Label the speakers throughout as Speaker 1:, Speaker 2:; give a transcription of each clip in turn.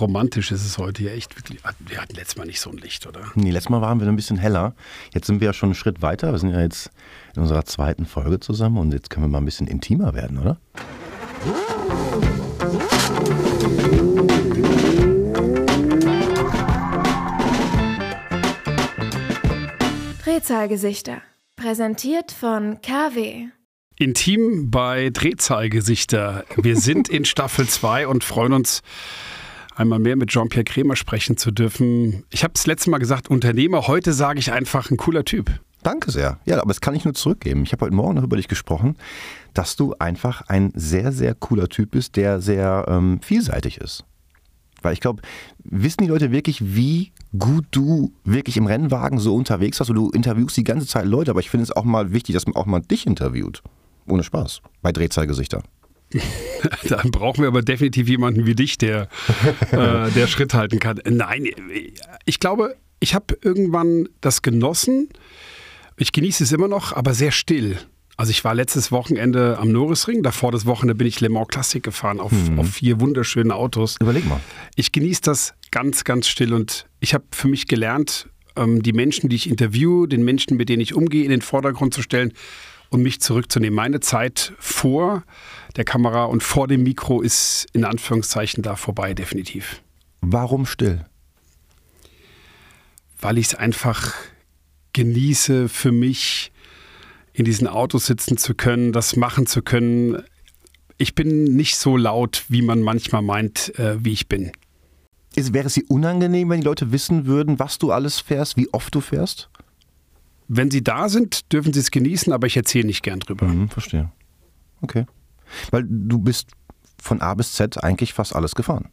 Speaker 1: romantisch ist es heute ja echt wirklich. Wir hatten letztes Mal nicht so ein Licht, oder?
Speaker 2: Nee, letztes Mal waren wir ein bisschen heller. Jetzt sind wir ja schon einen Schritt weiter. Wir sind ja jetzt in unserer zweiten Folge zusammen und jetzt können wir mal ein bisschen intimer werden, oder?
Speaker 3: Drehzahlgesichter. Präsentiert von KW.
Speaker 1: Intim bei Drehzahlgesichter. Wir sind in Staffel 2 und freuen uns, einmal mehr mit Jean-Pierre Kremer sprechen zu dürfen. Ich habe es letztes Mal gesagt, Unternehmer. Heute sage ich einfach ein cooler Typ.
Speaker 2: Danke sehr. Ja, aber das kann ich nur zurückgeben. Ich habe heute Morgen noch über dich gesprochen, dass du einfach ein sehr, sehr cooler Typ bist, der sehr ähm, vielseitig ist. Weil ich glaube, wissen die Leute wirklich, wie gut du wirklich im Rennwagen so unterwegs warst? Und du interviewst die ganze Zeit Leute, aber ich finde es auch mal wichtig, dass man auch mal dich interviewt. Ohne Spaß. Bei Drehzahlgesichter.
Speaker 1: Dann brauchen wir aber definitiv jemanden wie dich, der, äh, der Schritt halten kann. Nein, ich glaube, ich habe irgendwann das genossen. Ich genieße es immer noch, aber sehr still. Also ich war letztes Wochenende am Norrisring, davor das Wochenende bin ich Le Mans Classic gefahren auf, mhm. auf vier wunderschöne Autos.
Speaker 2: Überleg mal.
Speaker 1: Ich genieße das ganz, ganz still und ich habe für mich gelernt, ähm, die Menschen, die ich interviewe, den Menschen, mit denen ich umgehe, in den Vordergrund zu stellen und mich zurückzunehmen. Meine Zeit vor der Kamera und vor dem Mikro ist in Anführungszeichen da vorbei, definitiv.
Speaker 2: Warum still?
Speaker 1: Weil ich es einfach genieße für mich in diesen Autos sitzen zu können, das machen zu können. Ich bin nicht so laut, wie man manchmal meint, äh, wie ich bin.
Speaker 2: Ist, wäre es dir unangenehm, wenn die Leute wissen würden, was du alles fährst, wie oft du fährst?
Speaker 1: Wenn sie da sind, dürfen sie es genießen, aber ich erzähle nicht gern drüber.
Speaker 2: Mhm, verstehe. Okay. Weil du bist von A bis Z eigentlich fast alles gefahren.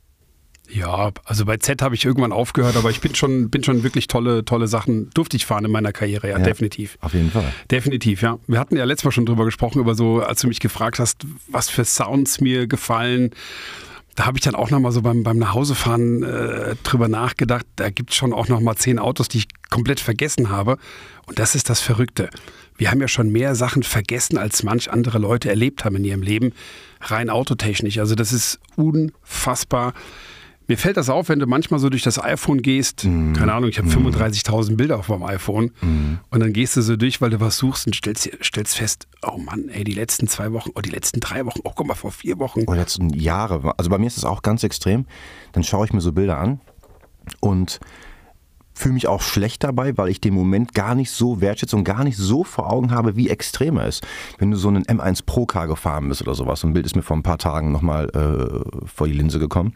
Speaker 1: Ja, also bei Z habe ich irgendwann aufgehört, aber ich bin schon, bin schon wirklich tolle, tolle Sachen, durfte ich fahren in meiner Karriere, ja, ja, definitiv.
Speaker 2: Auf jeden Fall.
Speaker 1: Definitiv, ja. Wir hatten ja letztes Mal schon drüber gesprochen, über so, als du mich gefragt hast, was für Sounds mir gefallen. Da habe ich dann auch nochmal so beim, beim Nachhausefahren äh, drüber nachgedacht. Da gibt es schon auch nochmal zehn Autos, die ich komplett vergessen habe. Und das ist das Verrückte. Wir haben ja schon mehr Sachen vergessen, als manch andere Leute erlebt haben in ihrem Leben. Rein autotechnisch. Also das ist unfassbar. Mir fällt das auf, wenn du manchmal so durch das iPhone gehst. Mm. Keine Ahnung, ich habe mm. 35.000 Bilder auf meinem iPhone. Mm. Und dann gehst du so durch, weil du was suchst und stellst, stellst fest, oh Mann, ey, die letzten zwei Wochen, oh, die letzten drei Wochen, oh, guck mal, vor vier Wochen.
Speaker 2: Oder letzten Jahre. Also bei mir ist das auch ganz extrem. Dann schaue ich mir so Bilder an und fühle mich auch schlecht dabei, weil ich den Moment gar nicht so wertschätze und gar nicht so vor Augen habe, wie extrem er ist. Wenn du so einen M1 Pro Car gefahren bist oder sowas, so ein Bild ist mir vor ein paar Tagen nochmal äh, vor die Linse gekommen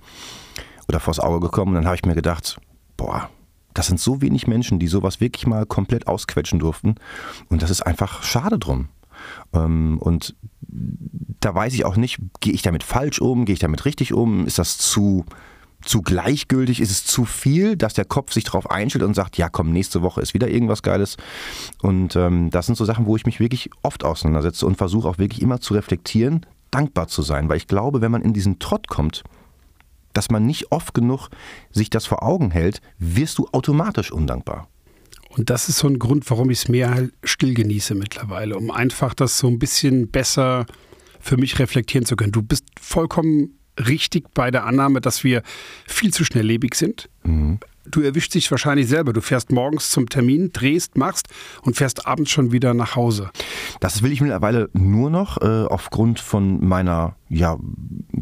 Speaker 2: oder vors Auge gekommen. Und dann habe ich mir gedacht, boah, das sind so wenig Menschen, die sowas wirklich mal komplett ausquetschen durften. Und das ist einfach schade drum. Ähm, und da weiß ich auch nicht, gehe ich damit falsch um, gehe ich damit richtig um, ist das zu, zu gleichgültig, ist es zu viel, dass der Kopf sich darauf einstellt und sagt, ja komm, nächste Woche ist wieder irgendwas Geiles. Und ähm, das sind so Sachen, wo ich mich wirklich oft auseinandersetze und versuche auch wirklich immer zu reflektieren, dankbar zu sein, weil ich glaube, wenn man in diesen Trott kommt, dass man nicht oft genug sich das vor Augen hält, wirst du automatisch undankbar.
Speaker 1: Und das ist so ein Grund, warum ich es mehr still genieße mittlerweile, um einfach das so ein bisschen besser für mich reflektieren zu können. Du bist vollkommen richtig bei der Annahme, dass wir viel zu schnelllebig sind. Mhm. Du erwischst dich wahrscheinlich selber. Du fährst morgens zum Termin, drehst, machst und fährst abends schon wieder nach Hause.
Speaker 2: Das will ich mittlerweile nur noch äh, aufgrund von meiner ja,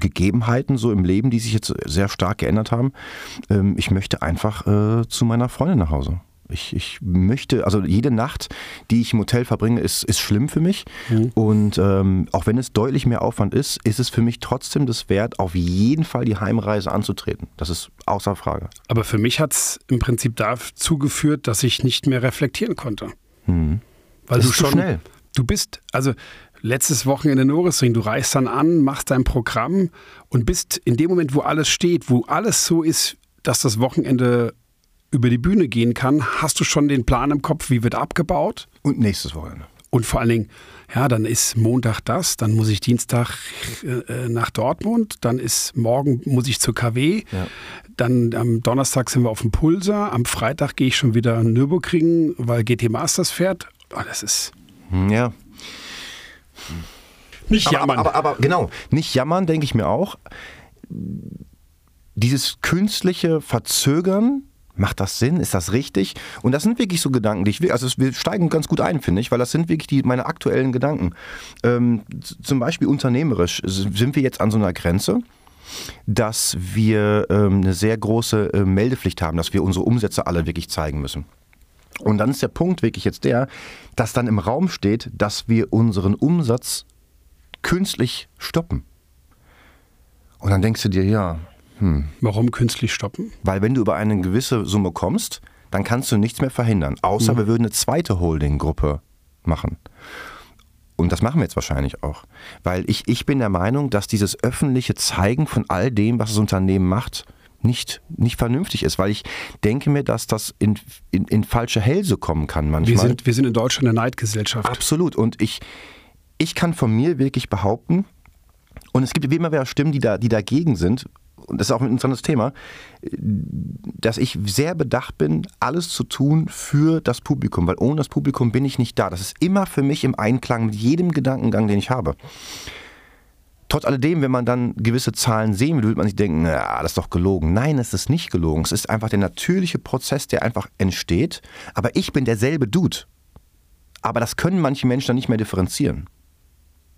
Speaker 2: Gegebenheiten so im Leben, die sich jetzt sehr stark geändert haben. Ähm, ich möchte einfach äh, zu meiner Freundin nach Hause. Ich, ich möchte, also jede Nacht, die ich im Hotel verbringe, ist, ist schlimm für mich. Mhm. Und ähm, auch wenn es deutlich mehr Aufwand ist, ist es für mich trotzdem das wert, auf jeden Fall die Heimreise anzutreten. Das ist außer Frage.
Speaker 1: Aber für mich hat es im Prinzip dazu geführt, dass ich nicht mehr reflektieren konnte.
Speaker 2: Mhm.
Speaker 1: Weil das du schon schnell. Du bist, also letztes Wochenende Norrisring, du reist dann an, machst dein Programm und bist in dem Moment, wo alles steht, wo alles so ist, dass das Wochenende über die Bühne gehen kann, hast du schon den Plan im Kopf, wie wird abgebaut?
Speaker 2: Und nächstes Wochenende.
Speaker 1: Und vor allen Dingen, ja, dann ist Montag das, dann muss ich Dienstag äh, nach Dortmund, dann ist morgen muss ich zur KW, ja. dann am Donnerstag sind wir auf dem Pulsar, am Freitag gehe ich schon wieder in Nürburgring, weil GT Masters fährt. Oh, das ist.
Speaker 2: Hm, ja.
Speaker 1: Nicht jammern.
Speaker 2: Aber, aber, aber, genau, nicht jammern, denke ich mir auch dieses künstliche Verzögern, macht das Sinn? Ist das richtig? Und das sind wirklich so Gedanken, die ich will. Also wir steigen ganz gut ein, finde ich, weil das sind wirklich die, meine aktuellen Gedanken. Ähm, zum Beispiel unternehmerisch sind wir jetzt an so einer Grenze dass wir ähm, eine sehr große äh, Meldepflicht haben, dass wir unsere Umsätze alle wirklich zeigen müssen. Und dann ist der Punkt wirklich jetzt der, dass dann im Raum steht, dass wir unseren Umsatz künstlich stoppen. Und dann denkst du dir, ja.
Speaker 1: Hm. Warum künstlich stoppen?
Speaker 2: Weil wenn du über eine gewisse Summe kommst, dann kannst du nichts mehr verhindern, außer mhm. wir würden eine zweite Holding-Gruppe machen. Und das machen wir jetzt wahrscheinlich auch. Weil ich, ich bin der Meinung, dass dieses öffentliche Zeigen von all dem, was das Unternehmen macht, nicht, nicht vernünftig ist, weil ich denke mir, dass das in, in, in falsche Hälse kommen kann manchmal.
Speaker 1: Wir sind, wir sind in Deutschland eine Neidgesellschaft.
Speaker 2: Absolut. Und ich, ich kann von mir wirklich behaupten, und es gibt immer wieder Stimmen, die, da, die dagegen sind, und das ist auch ein interessantes Thema, dass ich sehr bedacht bin, alles zu tun für das Publikum, weil ohne das Publikum bin ich nicht da. Das ist immer für mich im Einklang mit jedem Gedankengang, den ich habe. Trotz alledem, wenn man dann gewisse Zahlen sehen will, würde man sich denken, na, das ist doch gelogen. Nein, es ist nicht gelogen. Es ist einfach der natürliche Prozess, der einfach entsteht. Aber ich bin derselbe Dude. Aber das können manche Menschen dann nicht mehr differenzieren.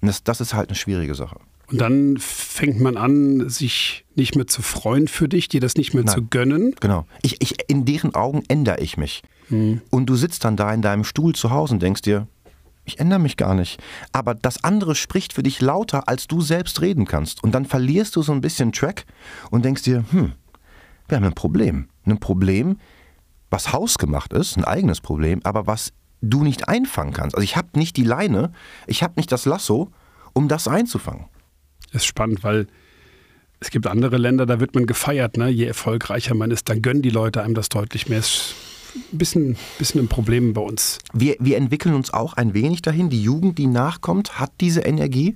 Speaker 2: Und das, das ist halt eine schwierige Sache.
Speaker 1: Und dann fängt man an, sich nicht mehr zu freuen für dich, dir das nicht mehr Nein. zu gönnen.
Speaker 2: Genau. Ich, ich, in deren Augen ändere ich mich. Hm. Und du sitzt dann da in deinem Stuhl zu Hause und denkst dir, ich ändere mich gar nicht. Aber das andere spricht für dich lauter, als du selbst reden kannst. Und dann verlierst du so ein bisschen Track und denkst dir, hm, wir haben ein Problem. Ein Problem, was hausgemacht ist, ein eigenes Problem, aber was du nicht einfangen kannst. Also ich habe nicht die Leine, ich habe nicht das Lasso, um das einzufangen.
Speaker 1: Das ist spannend, weil es gibt andere Länder, da wird man gefeiert. Ne? Je erfolgreicher man ist, dann gönnen die Leute einem das deutlich mehr. Es ein bisschen, bisschen ein Problem bei uns.
Speaker 2: Wir, wir entwickeln uns auch ein wenig dahin. Die Jugend, die nachkommt, hat diese Energie.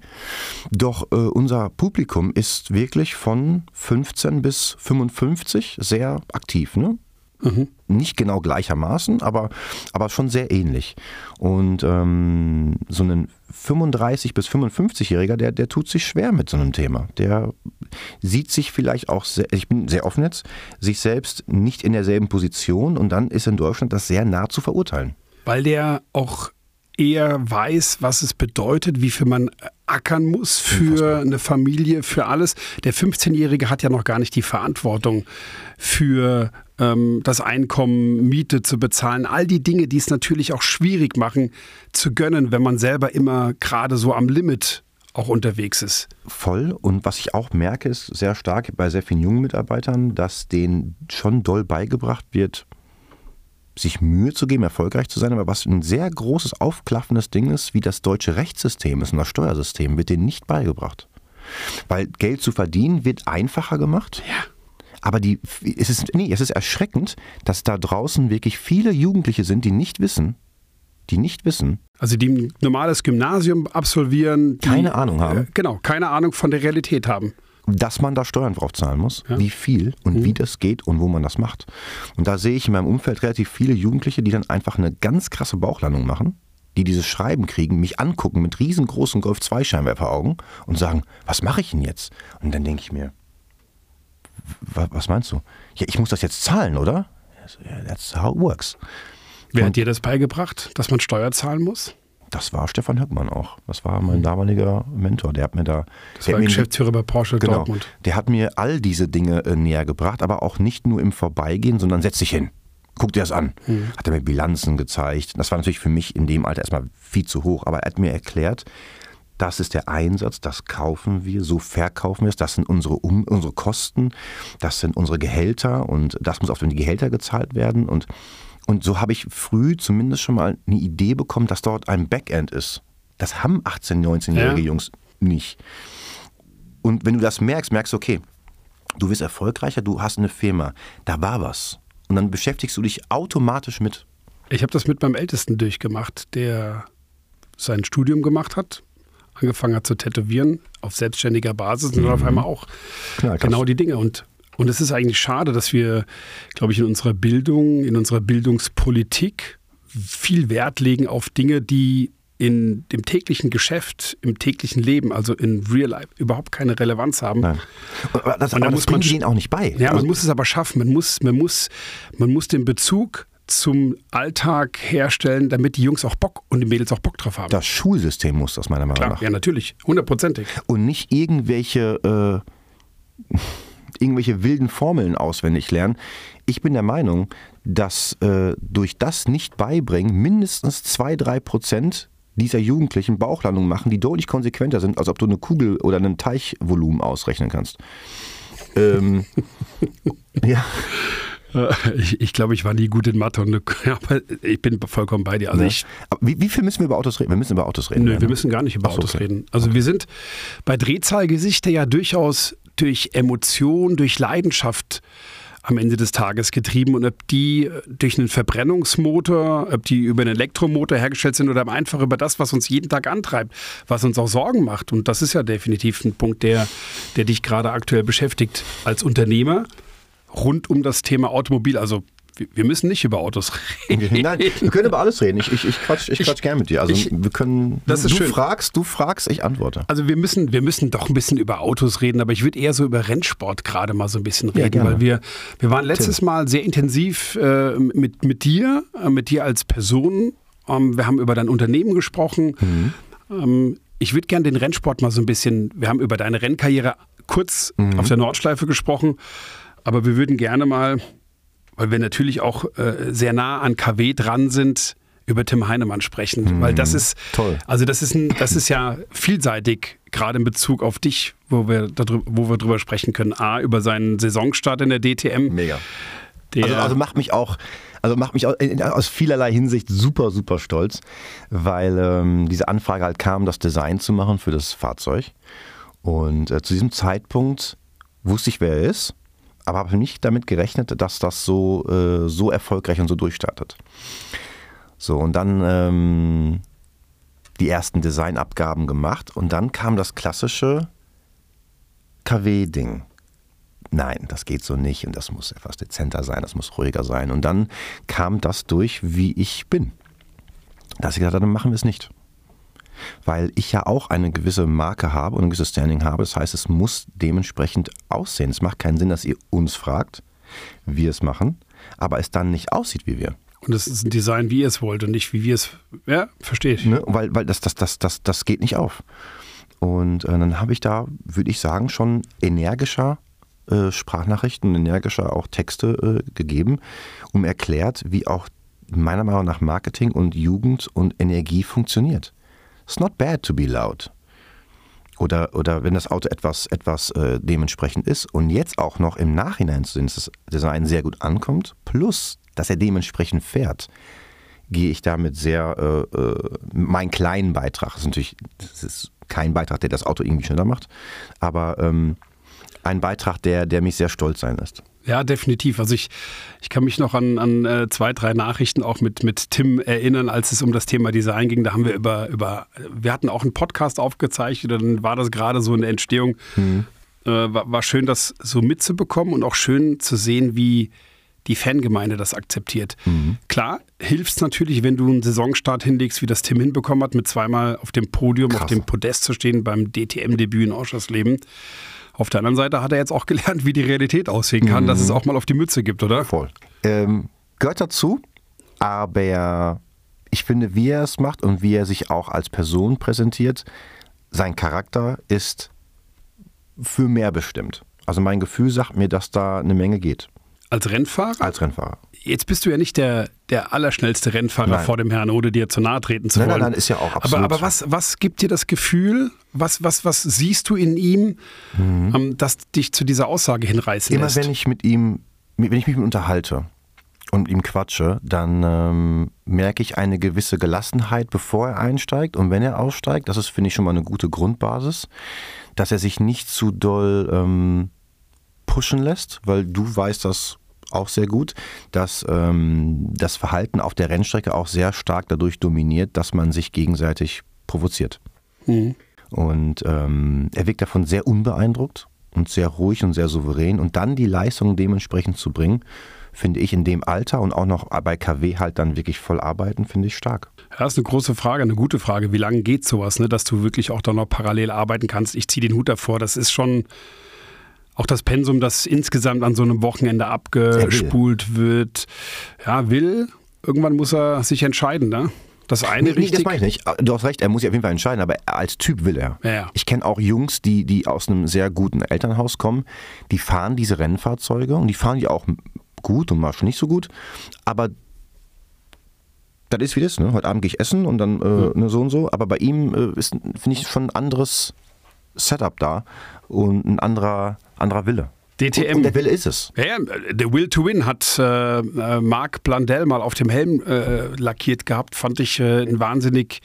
Speaker 2: Doch äh, unser Publikum ist wirklich von 15 bis 55 sehr aktiv. Ne? Mhm. Nicht genau gleichermaßen, aber, aber schon sehr ähnlich. Und ähm, so ein 35- bis 55-Jähriger, der, der tut sich schwer mit so einem Thema. Der sieht sich vielleicht auch, sehr, ich bin sehr offen jetzt, sich selbst nicht in derselben Position und dann ist in Deutschland das sehr nah zu verurteilen.
Speaker 1: Weil der auch eher weiß, was es bedeutet, wie viel man ackern muss für eine Familie, für alles. Der 15-Jährige hat ja noch gar nicht die Verantwortung für ähm, das Einkommen, Miete zu bezahlen. All die Dinge, die es natürlich auch schwierig machen zu gönnen, wenn man selber immer gerade so am Limit auch unterwegs ist.
Speaker 2: Voll. Und was ich auch merke, ist sehr stark bei sehr vielen jungen Mitarbeitern, dass denen schon doll beigebracht wird, sich Mühe zu geben, erfolgreich zu sein, aber was ein sehr großes, aufklaffendes Ding ist, wie das deutsche Rechtssystem ist und das Steuersystem, wird denen nicht beigebracht. Weil Geld zu verdienen wird einfacher gemacht.
Speaker 1: Ja.
Speaker 2: Aber die, es, ist, nee, es ist erschreckend, dass da draußen wirklich viele Jugendliche sind, die nicht wissen, die nicht wissen.
Speaker 1: Also die ein normales Gymnasium absolvieren.
Speaker 2: Die, keine Ahnung haben. Äh,
Speaker 1: genau, keine Ahnung von der Realität haben
Speaker 2: dass man da Steuern drauf zahlen muss, ja. wie viel und mhm. wie das geht und wo man das macht. Und da sehe ich in meinem Umfeld relativ viele Jugendliche, die dann einfach eine ganz krasse Bauchlandung machen, die dieses Schreiben kriegen, mich angucken mit riesengroßen Golf-2-Scheinwerferaugen und sagen, was mache ich denn jetzt? Und dann denke ich mir, was meinst du? Ja, ich muss das jetzt zahlen, oder? That's how it works.
Speaker 1: Wer und, hat dir das beigebracht, dass man Steuer zahlen muss?
Speaker 2: Das war Stefan Höckmann auch. Das war mein damaliger Mentor. Der hat mir da.
Speaker 1: Das war Geschäftsführer bei Porsche genau, Dortmund.
Speaker 2: Der hat mir all diese Dinge äh, näher gebracht, aber auch nicht nur im Vorbeigehen, sondern setz dich hin. Guck dir das an. Mhm. Hat er mir Bilanzen gezeigt. Das war natürlich für mich in dem Alter erstmal viel zu hoch, aber er hat mir erklärt, das ist der Einsatz, das kaufen wir, so verkaufen wir es, das sind unsere, um, unsere Kosten, das sind unsere Gehälter und das muss auf die Gehälter gezahlt werden und und so habe ich früh zumindest schon mal eine Idee bekommen, dass dort ein Backend ist. Das haben 18-, 19-jährige ja. Jungs nicht. Und wenn du das merkst, merkst du, okay, du wirst erfolgreicher, du hast eine Firma, da war was. Und dann beschäftigst du dich automatisch mit.
Speaker 1: Ich habe das mit meinem Ältesten durchgemacht, der sein Studium gemacht hat, angefangen hat zu tätowieren auf selbstständiger Basis und mhm. auf einmal auch Klar, genau die Dinge. Und und es ist eigentlich schade, dass wir, glaube ich, in unserer Bildung, in unserer Bildungspolitik viel Wert legen auf Dinge, die in dem täglichen Geschäft, im täglichen Leben, also in Real Life, überhaupt keine Relevanz haben.
Speaker 2: Nein. Aber das,
Speaker 1: Und da muss man
Speaker 2: denen auch nicht bei.
Speaker 1: Ja, man
Speaker 2: Also-
Speaker 1: muss es aber schaffen. Man muss, man muss, man muss den Bezug zum Alltag herstellen, damit die Jungs auch Bock und die Mädels auch Bock drauf haben.
Speaker 2: das Schulsystem muss das meiner Meinung
Speaker 1: Klar,
Speaker 2: nach.
Speaker 1: ja, natürlich. Hundertprozentig.
Speaker 2: und nicht irgendwelche, äh, irgendwelche wilden Formeln auswendig lernen. Ich bin der Meinung, dass äh, durch das nicht beibringen mindestens 2-3 Prozent dieser Jugendlichen Bauchlandungen machen, die deutlich konsequenter sind, als ob du eine Kugel oder ein Teichvolumen ausrechnen kannst. Ähm, ja,
Speaker 1: Ich, ich glaube, ich war nie gut in Mathe, und, aber ich bin vollkommen bei dir. Also ich,
Speaker 2: Aber wie, wie viel müssen wir über Autos reden? Wir müssen über Autos reden.
Speaker 1: Nö,
Speaker 2: ja,
Speaker 1: wir
Speaker 2: ne?
Speaker 1: müssen gar nicht über
Speaker 2: so,
Speaker 1: Autos
Speaker 2: okay.
Speaker 1: reden. Also wir sind bei Drehzahlgesichter ja durchaus durch Emotion, durch Leidenschaft am Ende des Tages getrieben und ob die durch einen Verbrennungsmotor, ob die über einen Elektromotor hergestellt sind oder einfach über das, was uns jeden Tag antreibt, was uns auch Sorgen macht. Und das ist ja definitiv ein Punkt, der, der dich gerade aktuell beschäftigt als Unternehmer rund um das Thema Automobil. Also wir- müssen nicht über Autos reden.
Speaker 2: Nein, wir können über alles reden. Ich, ich, ich quatsch, ich quatsch gern mit dir. Also
Speaker 1: ich-
Speaker 2: wir können.
Speaker 1: Das ist
Speaker 2: du
Speaker 1: schön.
Speaker 2: fragst, du fragst, ich antworte.
Speaker 1: Also wir müssen, wir müssen doch ein bisschen über Autos reden, aber ich würde eher so über Rennsport gerade mal so ein bisschen
Speaker 2: Ja,
Speaker 1: reden,
Speaker 2: gerne.
Speaker 1: weil wir, wir waren letztes Mal sehr intensiv äh, mit, mit dir, äh, mit dir als Person. Ähm, wir haben über dein Unternehmen gesprochen.
Speaker 2: Mhm.
Speaker 1: Ähm, ich würde gerne den Rennsport mal so ein bisschen, wir haben über deine Rennkarriere kurz
Speaker 2: Mhm.
Speaker 1: auf der Nordschleife gesprochen, aber wir würden gerne mal, weil wir natürlich auch äh, sehr nah an KW dran sind, über Tim Heinemann sprechen, weil das ist
Speaker 2: Mhm. Toll.
Speaker 1: also das ist ein, das ist ja vielseitig, gerade in Bezug auf dich, wo wir darüber, wo wir drüber sprechen können. A über seinen Saisonstart in der DTM.
Speaker 2: Mega.
Speaker 1: Der,
Speaker 2: Also, also macht mich auch, also macht mich auch in- aus vielerlei Hinsicht super, super stolz, weil ähm, diese Anfrage halt kam, das Design zu machen für das Fahrzeug. Und äh, zu diesem Zeitpunkt wusste ich, wer er ist, aber habe nicht damit gerechnet, dass das so, äh, so erfolgreich und so durchstartet. So, und dann ähm, die ersten Designabgaben gemacht und dann kam das klassische KW-Ding nein, das geht so nicht und das muss etwas dezenter sein, das muss ruhiger sein. Und dann kam das durch, wie ich bin. Dass ich gesagt habe, dann machen wir es nicht. Weil ich ja auch eine gewisse Marke habe und ein gewisses Standing habe. Das heißt, es muss dementsprechend aussehen. Es macht keinen Sinn, dass ihr uns fragt, wir es machen, aber es dann nicht aussieht wie wir.
Speaker 1: und das ist ein Design, wie ihr es wollt und nicht wie wir es. Ja, verstehe ich.
Speaker 2: Ne? Weil, weil das, das, das, das, das geht nicht auf. Und äh, dann habe ich da, würde ich sagen, schon energischer äh, Sprachnachrichten, energischer auch Texte äh, gegeben, um erklärt, wie auch meiner Meinung nach Marketing und Jugend und Energie funktioniert. It's not bad to be loud. Oder, oder wenn das Auto etwas, etwas äh, dementsprechend ist und jetzt auch noch im Nachhinein zu sehen, dass das Design sehr gut ankommt, plus dass er dementsprechend fährt, gehe ich damit sehr äh, äh, meinen kleinen Beitrag. Das ist natürlich das ist kein Beitrag, der das Auto irgendwie schneller macht, aber ähm, ein Beitrag, der, der mich sehr stolz sein lässt.
Speaker 1: Ja, definitiv. Also ich, ich kann mich noch an, an äh, zwei, drei Nachrichten auch mit, mit Tim erinnern, als es um das Thema Design ging. Da haben wir über, über wir hatten auch einen Podcast aufgezeichnet, dann war das gerade so in der Entstehung. Äh, war, war schön, das so mitzubekommen und auch schön zu sehen, wie die Fangemeinde das akzeptiert. Klar, hilft es natürlich, wenn du einen Saisonstart hinlegst, wie das Tim hinbekommen hat, mit zweimal auf dem Podium, auf
Speaker 2: Krass.
Speaker 1: dem Podest zu stehen beim DTM-Debüt in Oschersleben. Auf der anderen Seite hat er jetzt auch gelernt, wie die Realität aussehen kann, dass es auch mal auf die Mütze gibt, oder?
Speaker 2: Voll. Ähm, gehört dazu, aber ich finde, wie er es macht und wie er sich auch als Person präsentiert, sein Charakter ist für mehr bestimmt. Also mein Gefühl sagt mir, dass da eine Menge geht
Speaker 1: Als Rennfahrer?
Speaker 2: als Rennfahrer.
Speaker 1: Jetzt bist du ja nicht der, der allerschnellste Rennfahrer
Speaker 2: Nein.
Speaker 1: vor dem Herrn, ohne dir zu nahe treten zu
Speaker 2: Nein,
Speaker 1: wollen.
Speaker 2: nein, nein, ist ja auch
Speaker 1: Aber,
Speaker 2: absolut.
Speaker 1: aber was, was gibt dir das Gefühl, was, was, was siehst du in ihm, ähm, das dich zu dieser Aussage hinreißen
Speaker 2: Mhm. Immer
Speaker 1: lässt?
Speaker 2: wenn ich mit ihm, wenn ich mich mit ihm unterhalte und mit ihm quatsche, dann ähm, merke ich eine gewisse Gelassenheit, bevor er einsteigt. Und wenn er aussteigt, das ist, finde ich, schon mal eine gute Grundbasis, dass er sich nicht zu doll ähm, pushen lässt, weil du weißt das auch sehr gut, dass ähm, das Verhalten auf der Rennstrecke auch sehr stark dadurch dominiert, dass man sich gegenseitig provoziert.
Speaker 1: Mhm.
Speaker 2: Und ähm, er wirkt davon sehr unbeeindruckt und sehr ruhig und sehr souverän. Und dann die Leistung dementsprechend zu bringen, finde ich in dem Alter und auch noch bei KW halt dann wirklich voll arbeiten, finde ich stark.
Speaker 1: Das ist eine große Frage, eine gute Frage. Wie lange geht sowas, ne? dass du wirklich auch da noch parallel arbeiten kannst? Ich ziehe den Hut davor. Das ist schon auch das Pensum, das insgesamt an so einem Wochenende abgespult wird. Ja, will. Irgendwann muss er sich entscheiden, ne? Das eine
Speaker 2: nee,
Speaker 1: richtig.
Speaker 2: Nee, das meine ich nicht. Du hast recht, er muss sich auf jeden Fall entscheiden, aber als Typ will er.
Speaker 1: Ja, ja.
Speaker 2: Ich kenne auch Jungs, die, die aus einem sehr guten Elternhaus kommen, die fahren diese Rennfahrzeuge und die fahren die auch gut und mal schon nicht so gut, aber das ist wie das, ne? Heute Abend gehe ich essen und dann äh, ne, so und so, aber bei ihm äh, ist, finde ich, schon ein anderes Setup da und ein anderer, anderer Wille.
Speaker 1: DTM.
Speaker 2: Und der Wille ist es.
Speaker 1: Ja, der Will to Win hat äh, äh, Marc Blandell mal auf dem Helm äh, lackiert gehabt. Fand ich äh, ein wahnsinnig,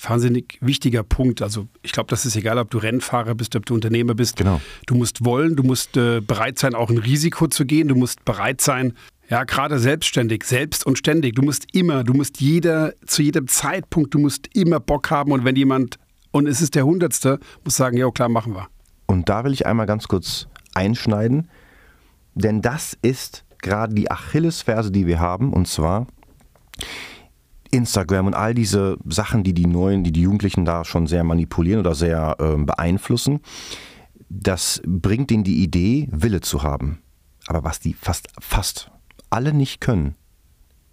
Speaker 1: wahnsinnig wichtiger Punkt. Also ich glaube, das ist egal, ob du Rennfahrer bist, ob du Unternehmer bist.
Speaker 2: Genau.
Speaker 1: Du musst wollen, du musst äh, bereit sein, auch ein Risiko zu gehen. Du musst bereit sein, ja, gerade selbstständig, selbst und ständig. Du musst immer, du musst jeder, zu jedem Zeitpunkt, du musst immer Bock haben. Und wenn jemand, und es ist der Hundertste, muss sagen, ja klar, machen wir.
Speaker 2: Und da will ich einmal ganz kurz einschneiden, denn das ist gerade die Achillesferse, die wir haben, und zwar Instagram und all diese Sachen, die die Neuen, die die Jugendlichen da schon sehr manipulieren oder sehr äh, beeinflussen, das bringt ihnen die Idee, Wille zu haben. Aber was die fast, fast alle nicht können,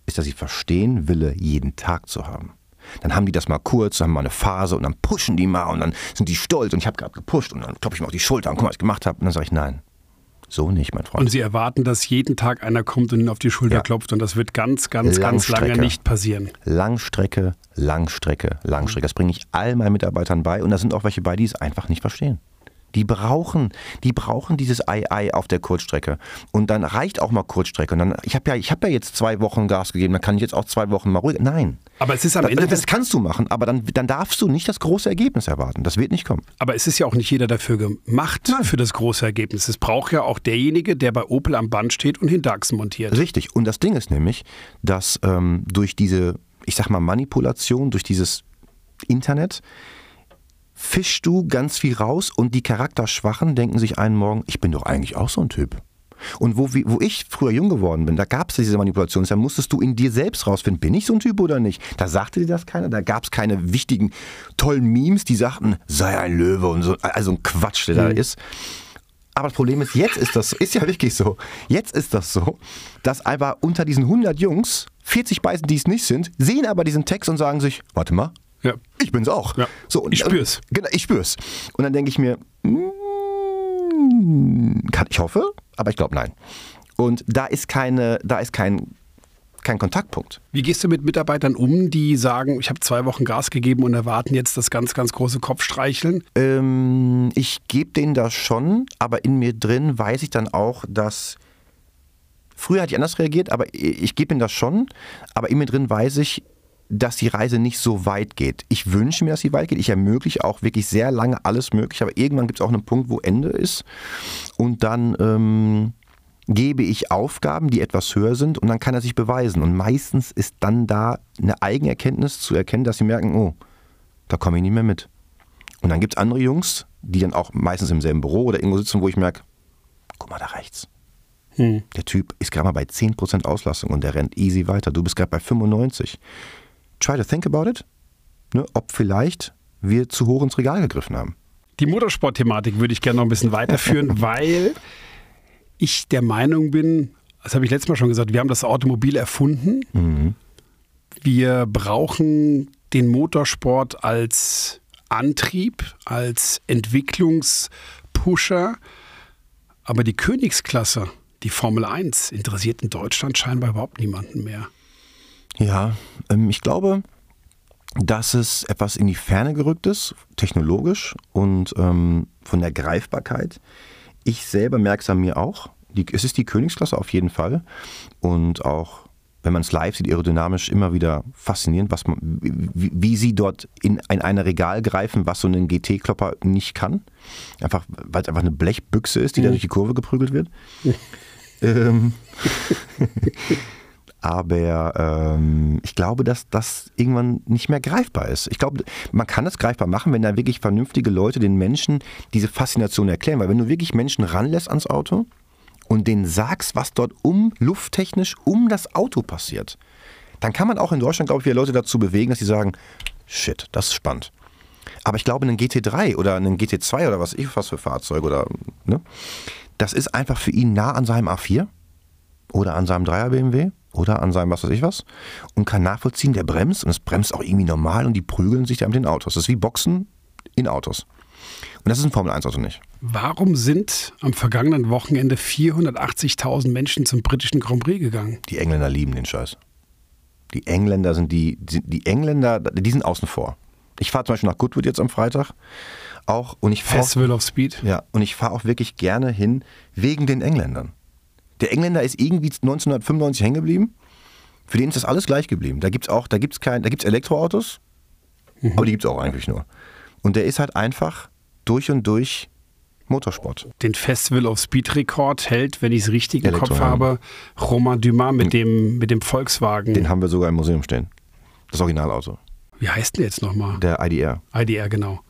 Speaker 2: ist, dass sie verstehen, Wille jeden Tag zu haben. Dann haben die das mal kurz, haben mal eine Phase und dann pushen die mal und dann sind die stolz und ich habe gerade gepusht und dann klopfe ich mal auf die Schulter und guck mal, was ich gemacht habe. Und dann sage ich, nein, so nicht, mein Freund.
Speaker 1: Und sie erwarten, dass jeden Tag einer kommt und ihnen auf die Schulter
Speaker 2: Ja.
Speaker 1: klopft und das wird ganz, ganz, ganz lange nicht passieren.
Speaker 2: Langstrecke, Langstrecke, Langstrecke. Das bringe ich all meinen Mitarbeitern bei und da sind auch welche bei, die es einfach nicht verstehen. Die brauchen, die brauchen dieses Ei-Ei auf der Kurzstrecke. Und dann reicht auch mal Kurzstrecke. Und dann, ich habe ja, ich habe ja jetzt zwei Wochen Gas gegeben, dann kann ich jetzt auch zwei Wochen mal ruhig. Nein.
Speaker 1: Aber es ist am
Speaker 2: Das,
Speaker 1: Ende
Speaker 2: das kannst du machen, aber dann, dann darfst du nicht das große Ergebnis erwarten. Das wird nicht kommen.
Speaker 1: Aber es ist ja auch nicht jeder dafür gemacht, für das große Ergebnis. Es braucht ja auch derjenige, der bei Opel am Band steht und Hinterachsen montiert.
Speaker 2: Richtig. Und das Ding ist nämlich, dass ähm, durch diese, ich sag mal, Manipulation, durch dieses Internet, fischst du ganz viel raus und die Charakterschwachen denken sich einen Morgen, ich bin doch eigentlich auch so ein Typ. Und wo, wo ich früher jung geworden bin, da gab es diese Manipulation. Da musstest du in dir selbst rausfinden, bin ich so ein Typ oder nicht? Da sagte dir das keiner. Da gab es keine wichtigen, tollen Memes, die sagten, sei ein Löwe und so. Also ein Quatsch, der da ist. Aber das Problem ist, jetzt ist das, ist ja wirklich so, jetzt ist das so, dass einfach unter diesen 100 Jungs 40 beißen, die es nicht sind, sehen aber diesen Text und sagen sich, warte mal,
Speaker 1: Ja.
Speaker 2: ich bin's auch.
Speaker 1: Ja.
Speaker 2: So, und,
Speaker 1: Ich spür's.
Speaker 2: Genau, ich spür's. Und dann denke ich mir, mm, kann, ich hoffe, aber ich glaube nein. Und da ist keine, da ist kein, kein Kontaktpunkt.
Speaker 1: Wie gehst du mit Mitarbeitern um, die sagen, ich habe zwei Wochen Gas gegeben und erwarten jetzt das ganz, ganz große Kopfstreicheln?
Speaker 2: Ähm, ich gebe denen das schon, aber in mir drin weiß ich dann auch, dass. Früher hatte ich anders reagiert, aber ich, ich gebe ihnen das schon, aber in mir drin weiß ich, dass die Reise nicht so weit geht. Ich wünsche mir, dass sie weit geht. Ich ermögliche auch wirklich sehr lange alles möglich, aber irgendwann gibt es auch einen Punkt, wo Ende ist. Und dann ähm, gebe ich Aufgaben, die etwas höher sind, und dann kann er sich beweisen. Und meistens ist dann da eine Eigenerkenntnis zu erkennen, dass sie merken, oh, da komme ich nicht mehr mit. Und dann gibt es andere Jungs, die dann auch meistens im selben Büro oder irgendwo sitzen, wo ich merke, guck mal da rechts.
Speaker 1: Hm.
Speaker 2: Der Typ ist gerade mal bei 10% Auslastung und der rennt easy weiter. Du bist gerade bei 95. Try to think about it, ne, ob vielleicht wir zu hoch ins Regal gegriffen haben.
Speaker 1: Die Motorsport-Thematik würde ich gerne noch ein bisschen weiterführen, weil ich der Meinung bin, das habe ich letztes Mal schon gesagt, wir haben das Automobil erfunden. Wir brauchen den Motorsport als Antrieb, als Entwicklungspusher. Aber die Königsklasse, die Formel 1, interessiert in Deutschland scheinbar überhaupt niemanden mehr.
Speaker 2: Ja, ähm, ich glaube, dass es etwas in die Ferne gerückt ist, technologisch und ähm, von der Greifbarkeit. Ich selber merke es an mir auch. Die, es ist die Königsklasse auf jeden Fall. Und auch, wenn man es live sieht, aerodynamisch immer wieder faszinierend, was man, wie, wie sie dort in, in ein Regal greifen, was so ein GT-Klopper nicht kann. Einfach, weil es einfach eine Blechbüchse ist, die da durch die Kurve geprügelt wird. ähm, aber ähm, ich glaube, dass das irgendwann nicht mehr greifbar ist. Ich glaube, man kann es greifbar machen, wenn da wirklich vernünftige Leute den Menschen diese Faszination erklären. Weil wenn du wirklich Menschen ranlässt ans Auto und denen sagst, was dort um lufttechnisch um das Auto passiert, dann kann man auch in Deutschland, glaube ich, wieder Leute dazu bewegen, dass sie sagen, shit, das ist spannend. Aber ich glaube, einen GT3 oder einen GT2 oder was ich was für Fahrzeug oder ne, das ist einfach für ihn nah an seinem A4 oder an seinem 3er BMW oder an seinem was weiß ich was und kann nachvollziehen, der bremst und es bremst auch irgendwie normal und die prügeln sich da mit den Autos. Das ist wie Boxen in Autos. Und das ist ein Formel-1-Auto nicht.
Speaker 1: Warum sind am vergangenen Wochenende 480.000 Menschen zum britischen Grand Prix gegangen?
Speaker 2: Die Engländer lieben den Scheiß. Die Engländer sind die, die, die Engländer, die sind außen vor. Ich fahre zum Beispiel nach Goodwood jetzt am Freitag auch und ich fahre
Speaker 1: Festival of Speed.
Speaker 2: ja, und ich fahre auch wirklich gerne hin wegen den Engländern. Der Engländer ist irgendwie 1995 hängen geblieben. Für den ist das alles gleich geblieben. Da gibt's auch, da gibt's kein, da gibt's Elektroautos, aber die gibt's auch eigentlich nur. Und der ist halt einfach durch und durch Motorsport.
Speaker 1: Den Festival of Speed Rekord hält, wenn ich es richtig im Kopf habe, Romain Dumas mit dem, mit dem Volkswagen.
Speaker 2: Den haben wir sogar im Museum stehen. Das Originalauto.
Speaker 1: Wie heißt der jetzt nochmal?
Speaker 2: Der IDR.
Speaker 1: IDR, genau.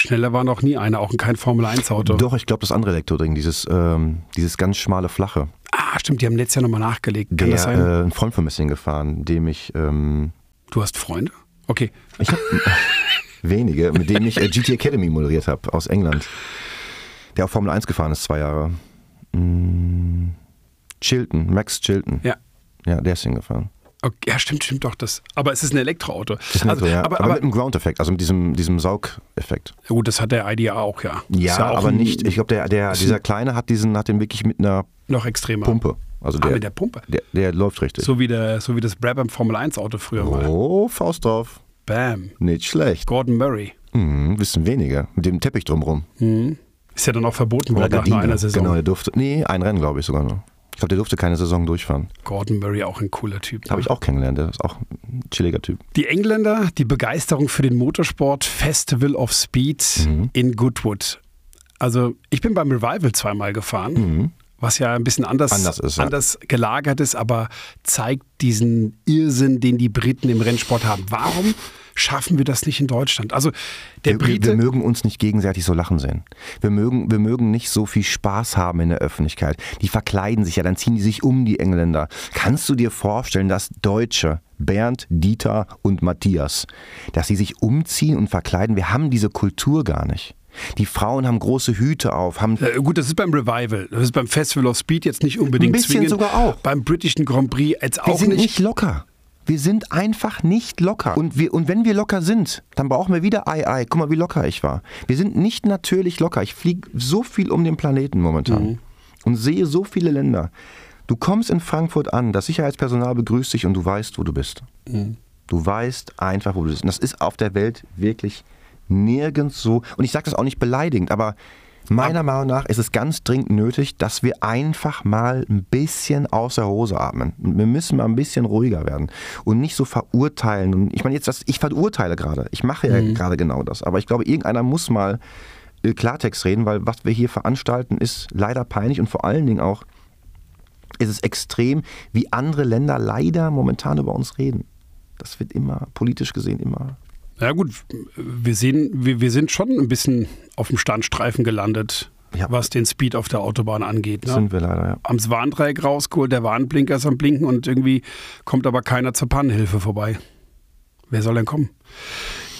Speaker 1: Schneller war noch nie einer, auch kein Formel 1 Auto.
Speaker 2: Doch, ich glaube, das andere Elektroding, dieses, ähm, dieses ganz schmale, flache.
Speaker 1: Ah, stimmt, die haben letztes Jahr nochmal nachgelegt. Kann
Speaker 2: Der,
Speaker 1: das sein?
Speaker 2: äh, ein Freund von mir ist hingefahren, dem ich, ähm,
Speaker 1: du hast Freunde? Okay.
Speaker 2: ich habe wenige, mit denen ich äh, GT Academy moderiert habe aus England. Der auf Formel 1 gefahren ist, zwei Jahre. Mm, Chilton, Max Chilton.
Speaker 1: Ja.
Speaker 2: Ja, der ist hingefahren.
Speaker 1: Okay. Ja, stimmt, stimmt doch. Das. Aber es ist ein Elektroauto.
Speaker 2: Ist ein
Speaker 1: also,
Speaker 2: Auto, ja.
Speaker 1: aber,
Speaker 2: aber,
Speaker 1: aber,
Speaker 2: mit einem Ground-Effekt, also mit diesem, diesem Saugeffekt.
Speaker 1: ja gut, das hat der IDR auch, ja.
Speaker 2: Ja,
Speaker 1: Ist auch
Speaker 2: aber
Speaker 1: ein-
Speaker 2: nicht. Ich glaube, der, der, dieser Kleine hat diesen, hat den wirklich mit einer
Speaker 1: Noch extremer.
Speaker 2: Pumpe. Also
Speaker 1: Ah,
Speaker 2: der,
Speaker 1: mit der Pumpe.
Speaker 2: der, der läuft richtig.
Speaker 1: So wie, der, so wie das Brabham Formel 1 Auto früher mal.
Speaker 2: Oh, Faust drauf.
Speaker 1: Bam.
Speaker 2: Nicht schlecht.
Speaker 1: Gordon Murray.
Speaker 2: Mhm, wissen weniger. Mit dem Teppich drumrum.
Speaker 1: Ist ja dann auch verboten worden nach nur einer Saison.
Speaker 2: Genau, der durfte. Nee, ein Rennen, glaube ich sogar nur. Ich glaube, der durfte keine Saison durchfahren.
Speaker 1: Gordon Murray auch ein cooler Typ.
Speaker 2: Habe ich auch kennengelernt. Der ist auch ein chilliger Typ.
Speaker 1: Die Engländer, die Begeisterung für den Motorsport Festival of Speed
Speaker 2: Mhm.
Speaker 1: in Goodwood. Also ich bin beim Revival zweimal gefahren, was ja ein bisschen anders,
Speaker 2: Mhm. Anders ist, ja.
Speaker 1: anders gelagert ist, aber zeigt diesen Irrsinn, den die Briten im Rennsport haben. Warum schaffen wir das nicht in Deutschland? Also der
Speaker 2: Wir, wir,
Speaker 1: Brite,
Speaker 2: wir mögen uns nicht gegenseitig so lachen sehen. Wir mögen, wir mögen nicht so viel Spaß haben in der Öffentlichkeit. Die verkleiden sich ja, dann ziehen die sich um, die Engländer. Kannst du dir vorstellen, dass Deutsche, Bernd, Dieter und Matthias, dass sie sich umziehen und verkleiden? Wir haben diese Kultur gar nicht. Die Frauen haben große Hüte auf, haben
Speaker 1: äh, gut, das ist beim Revival, das ist beim Festival of Speed jetzt nicht unbedingt
Speaker 2: Ein bisschen
Speaker 1: zwingend.
Speaker 2: sogar auch.
Speaker 1: Beim britischen Grand Prix jetzt
Speaker 2: Wir
Speaker 1: auch
Speaker 2: sind nicht.
Speaker 1: nicht.
Speaker 2: locker. Wir sind einfach nicht locker. Und, wir, und wenn wir locker sind, dann brauchen wir wieder Ei, Ei. Guck mal, wie locker ich war. Wir sind nicht natürlich locker. Ich fliege so viel um den Planeten momentan und sehe so viele Länder. Du kommst in Frankfurt an, das Sicherheitspersonal begrüßt dich und du weißt, wo du bist. Du weißt einfach, wo du bist. Und das ist auf der Welt wirklich nirgends so. Und ich sage das auch nicht beleidigend, aber meiner Meinung nach ist es ganz dringend nötig, dass wir einfach mal ein bisschen aus der Hose atmen. Wir müssen mal ein bisschen ruhiger werden und nicht so verurteilen. Und ich meine jetzt, das, ich verurteile gerade. Ich mache ja gerade genau das. Aber ich glaube, irgendeiner muss mal äh, Klartext reden, weil was wir hier veranstalten, ist leider peinlich und vor allen Dingen auch ist es extrem, wie andere Länder leider momentan über uns reden. Das wird immer, politisch gesehen, immer.
Speaker 1: Ja gut, wir, sehen, wir, wir sind schon ein bisschen auf dem Standstreifen gelandet,
Speaker 2: Ja.
Speaker 1: was den Speed auf der Autobahn angeht. Ne?
Speaker 2: Sind wir leider, ja.
Speaker 1: Am Warndreieck rausgeholt, der Warnblinker ist am Blinken und irgendwie kommt aber keiner zur Pannenhilfe vorbei. Wer soll denn kommen?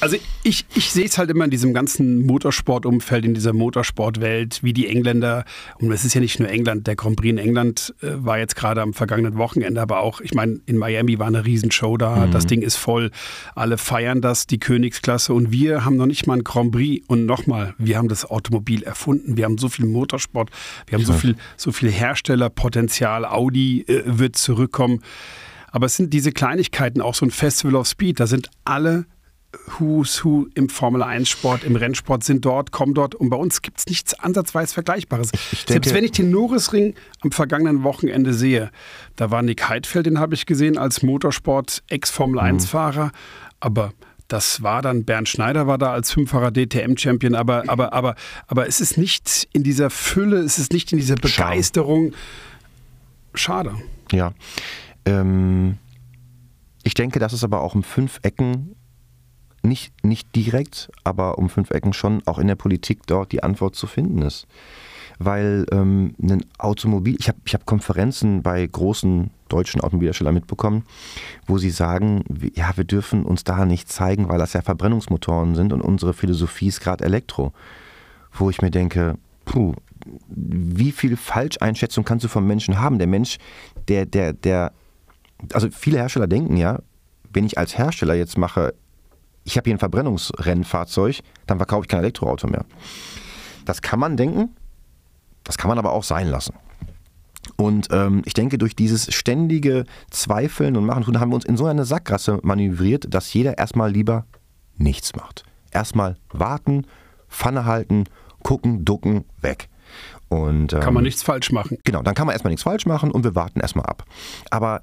Speaker 1: Also ich, ich sehe es halt immer in diesem ganzen Motorsportumfeld, in dieser Motorsportwelt, wie die Engländer, und es ist ja nicht nur England, der Grand Prix in England äh, war jetzt gerade am vergangenen Wochenende, aber auch, ich meine, in Miami war eine Riesenshow da, das Ding ist voll, alle feiern das, die Königsklasse und wir haben noch nicht mal ein Grand Prix und nochmal, wir haben das Automobil erfunden, wir haben so viel Motorsport, wir haben so viel, so viel Herstellerpotenzial, Audi äh, wird zurückkommen. Aber es sind diese Kleinigkeiten, auch so ein Festival of Speed, da sind alle Who's Who im Formel 1 Sport, im Rennsport sind dort, kommen dort und bei uns gibt es nichts ansatzweise Vergleichbares.
Speaker 2: ich denke-
Speaker 1: Selbst wenn ich den Norrisring am vergangenen Wochenende sehe, da war Nick Heidfeld, den habe ich gesehen als Motorsport Ex-Formel 1 Fahrer, aber das war dann Bernd Schneider war da als Fünffacher DTM-Champion, aber, aber, aber, aber es ist nicht in dieser Fülle, es ist nicht in dieser. Begeisterung. Schade.
Speaker 2: Ja. Ähm, ich denke, dass es aber auch um fünf Ecken, nicht, nicht direkt, aber um fünf Ecken schon auch in der Politik dort die Antwort zu finden ist. weil ähm, ein Automobil, ich habe ich hab Konferenzen bei großen deutschen Automobilherstellern mitbekommen, wo sie sagen, ja, wir dürfen uns da nicht zeigen, weil das ja Verbrennungsmotoren sind und unsere Philosophie ist gerade Elektro. Wo ich mir denke, puh, wie viel Falscheinschätzung kannst du vom Menschen haben? Der Mensch, der, der, der, also viele Hersteller denken ja, wenn ich als Hersteller jetzt mache, ich habe hier ein Verbrennungsrennfahrzeug, dann verkaufe ich kein Elektroauto mehr. Das kann man denken, das kann man aber auch sein lassen. Und ähm, ich denke, durch dieses ständige Zweifeln und Machen haben wir uns in so eine Sackgasse manövriert, dass jeder erstmal lieber nichts macht. Erstmal warten, Pfanne halten, gucken, ducken, weg. Und,
Speaker 1: ähm, kann man nichts falsch machen.
Speaker 2: Genau, dann kann man erstmal nichts falsch machen und wir warten erstmal ab. Aber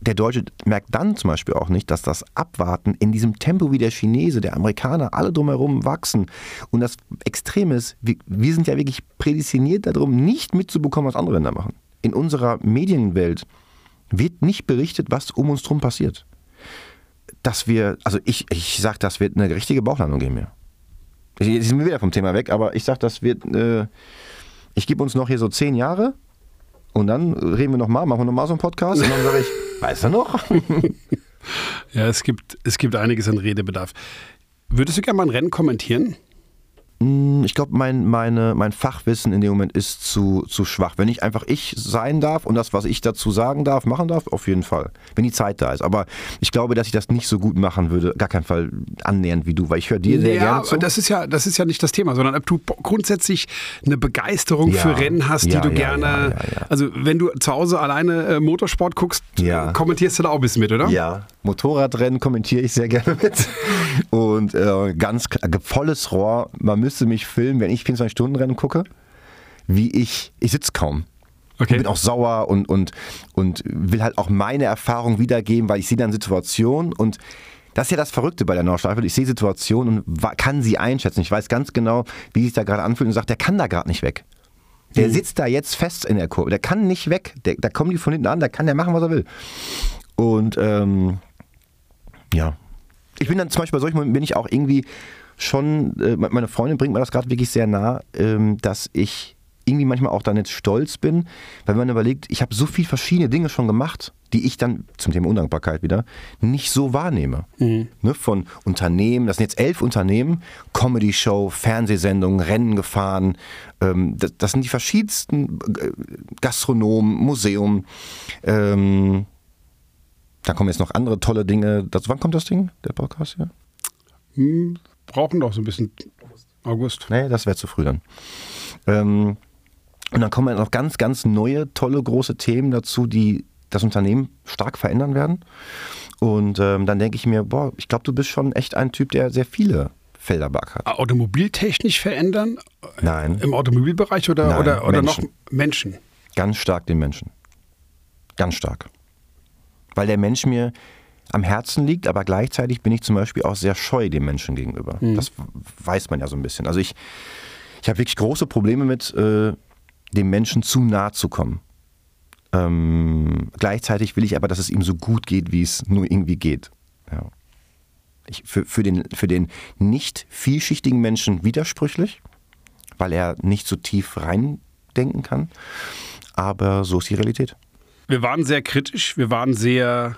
Speaker 2: der Deutsche merkt dann zum Beispiel auch nicht, dass das Abwarten in diesem Tempo wie der Chinese, der Amerikaner, alle drumherum wachsen. Und das Extreme ist, wir, wir sind ja wirklich prädestiniert darum, nicht mitzubekommen, was andere Länder machen. In unserer Medienwelt wird nicht berichtet, was um uns herum passiert. Dass wir, also ich, ich sage, das wird eine richtige Bauchlandung geben hier. Jetzt sind wir wieder vom Thema weg, aber ich sage, das wird, äh, ich gebe uns noch hier so zehn Jahre und dann reden wir nochmal, machen wir nochmal so einen Podcast und dann sage ich, weißt du noch?
Speaker 1: ja, es gibt, es gibt einiges an Redebedarf. Würdest du gerne mal ein Rennen kommentieren?
Speaker 2: Hm, ich glaube, mein, meine, mein Fachwissen in dem Moment ist zu, zu schwach. Wenn ich einfach ich sein darf und das, was ich dazu sagen darf, machen darf, auf jeden Fall. Wenn die Zeit da ist. Aber ich glaube, dass ich das nicht so gut machen würde, gar keinen Fall annähernd wie du, weil ich höre dir sehr ja, gerne zu.
Speaker 1: Das ist ja, das ist ja nicht das Thema, sondern ob du grundsätzlich eine Begeisterung ja. für Rennen hast, die ja, du gerne. Also wenn du zu Hause alleine äh, Motorsport guckst, kommentierst du da auch ein bisschen mit, oder?
Speaker 2: Ja, Motorradrennen kommentiere ich sehr gerne mit. Und äh, ganz volles Rohr. Man müsste mich filmen, wenn ich 24-Stunden-Rennen gucke, wie ich, ich sitze kaum. Okay. Ich bin auch sauer und, und, und will halt auch meine Erfahrung wiedergeben, weil ich sehe dann Situationen und das ist ja das Verrückte bei der Nordstaffel. Ich sehe Situationen und kann sie einschätzen. Ich weiß ganz genau, wie sich da gerade anfühlt und sage, der kann da gerade nicht weg. Der mhm. sitzt da jetzt fest in der Kurve. Der kann nicht weg. Der, da kommen die von hinten an, da kann der machen, was er will. Und ähm, ja. Ich bin dann zum Beispiel bei solchen Momenten bin ich auch irgendwie schon, äh, meine Freundin bringt mir das gerade wirklich sehr nah, ähm, dass ich irgendwie manchmal auch dann jetzt stolz bin, weil man überlegt, ich habe so viele verschiedene Dinge schon gemacht, die ich dann zum Thema Undankbarkeit wieder nicht so wahrnehme. Mhm. Ne, von Unternehmen, das sind jetzt elf Unternehmen, Comedy-Show, Fernsehsendungen, Rennen gefahren, ähm, das, das, sind die verschiedensten äh, Gastronomen, Museum, ähm, da kommen jetzt noch andere tolle Dinge. Das, wann kommt das Ding, der Podcast hier?
Speaker 1: Hm, brauchen doch so ein bisschen August.
Speaker 2: Nee, das wäre zu früh dann. Ähm, und dann kommen noch ganz, ganz neue, tolle, große Themen dazu, die das Unternehmen stark verändern werden. Und ähm, dann denke ich mir, boah, ich glaube, du bist schon echt ein Typ, der sehr viele Felder hat.
Speaker 1: Automobiltechnisch verändern?
Speaker 2: Nein.
Speaker 1: Im Automobilbereich oder, Nein, oder, oder Menschen. noch Menschen?
Speaker 2: Ganz stark den Menschen. Ganz stark weil der Mensch mir am Herzen liegt, aber gleichzeitig bin ich zum Beispiel auch sehr scheu dem Menschen gegenüber. Mhm. Das weiß man ja so ein bisschen. Also ich, ich habe wirklich große Probleme mit, äh, dem Menschen zu nahe zu kommen. Ähm, gleichzeitig will ich aber, dass es ihm so gut geht, wie es nur irgendwie geht. Ja. Ich, für, für, den, für den nicht vielschichtigen Menschen widersprüchlich, weil er nicht so tief reindenken kann. Aber so ist die Realität
Speaker 1: wir waren sehr kritisch, wir waren sehr,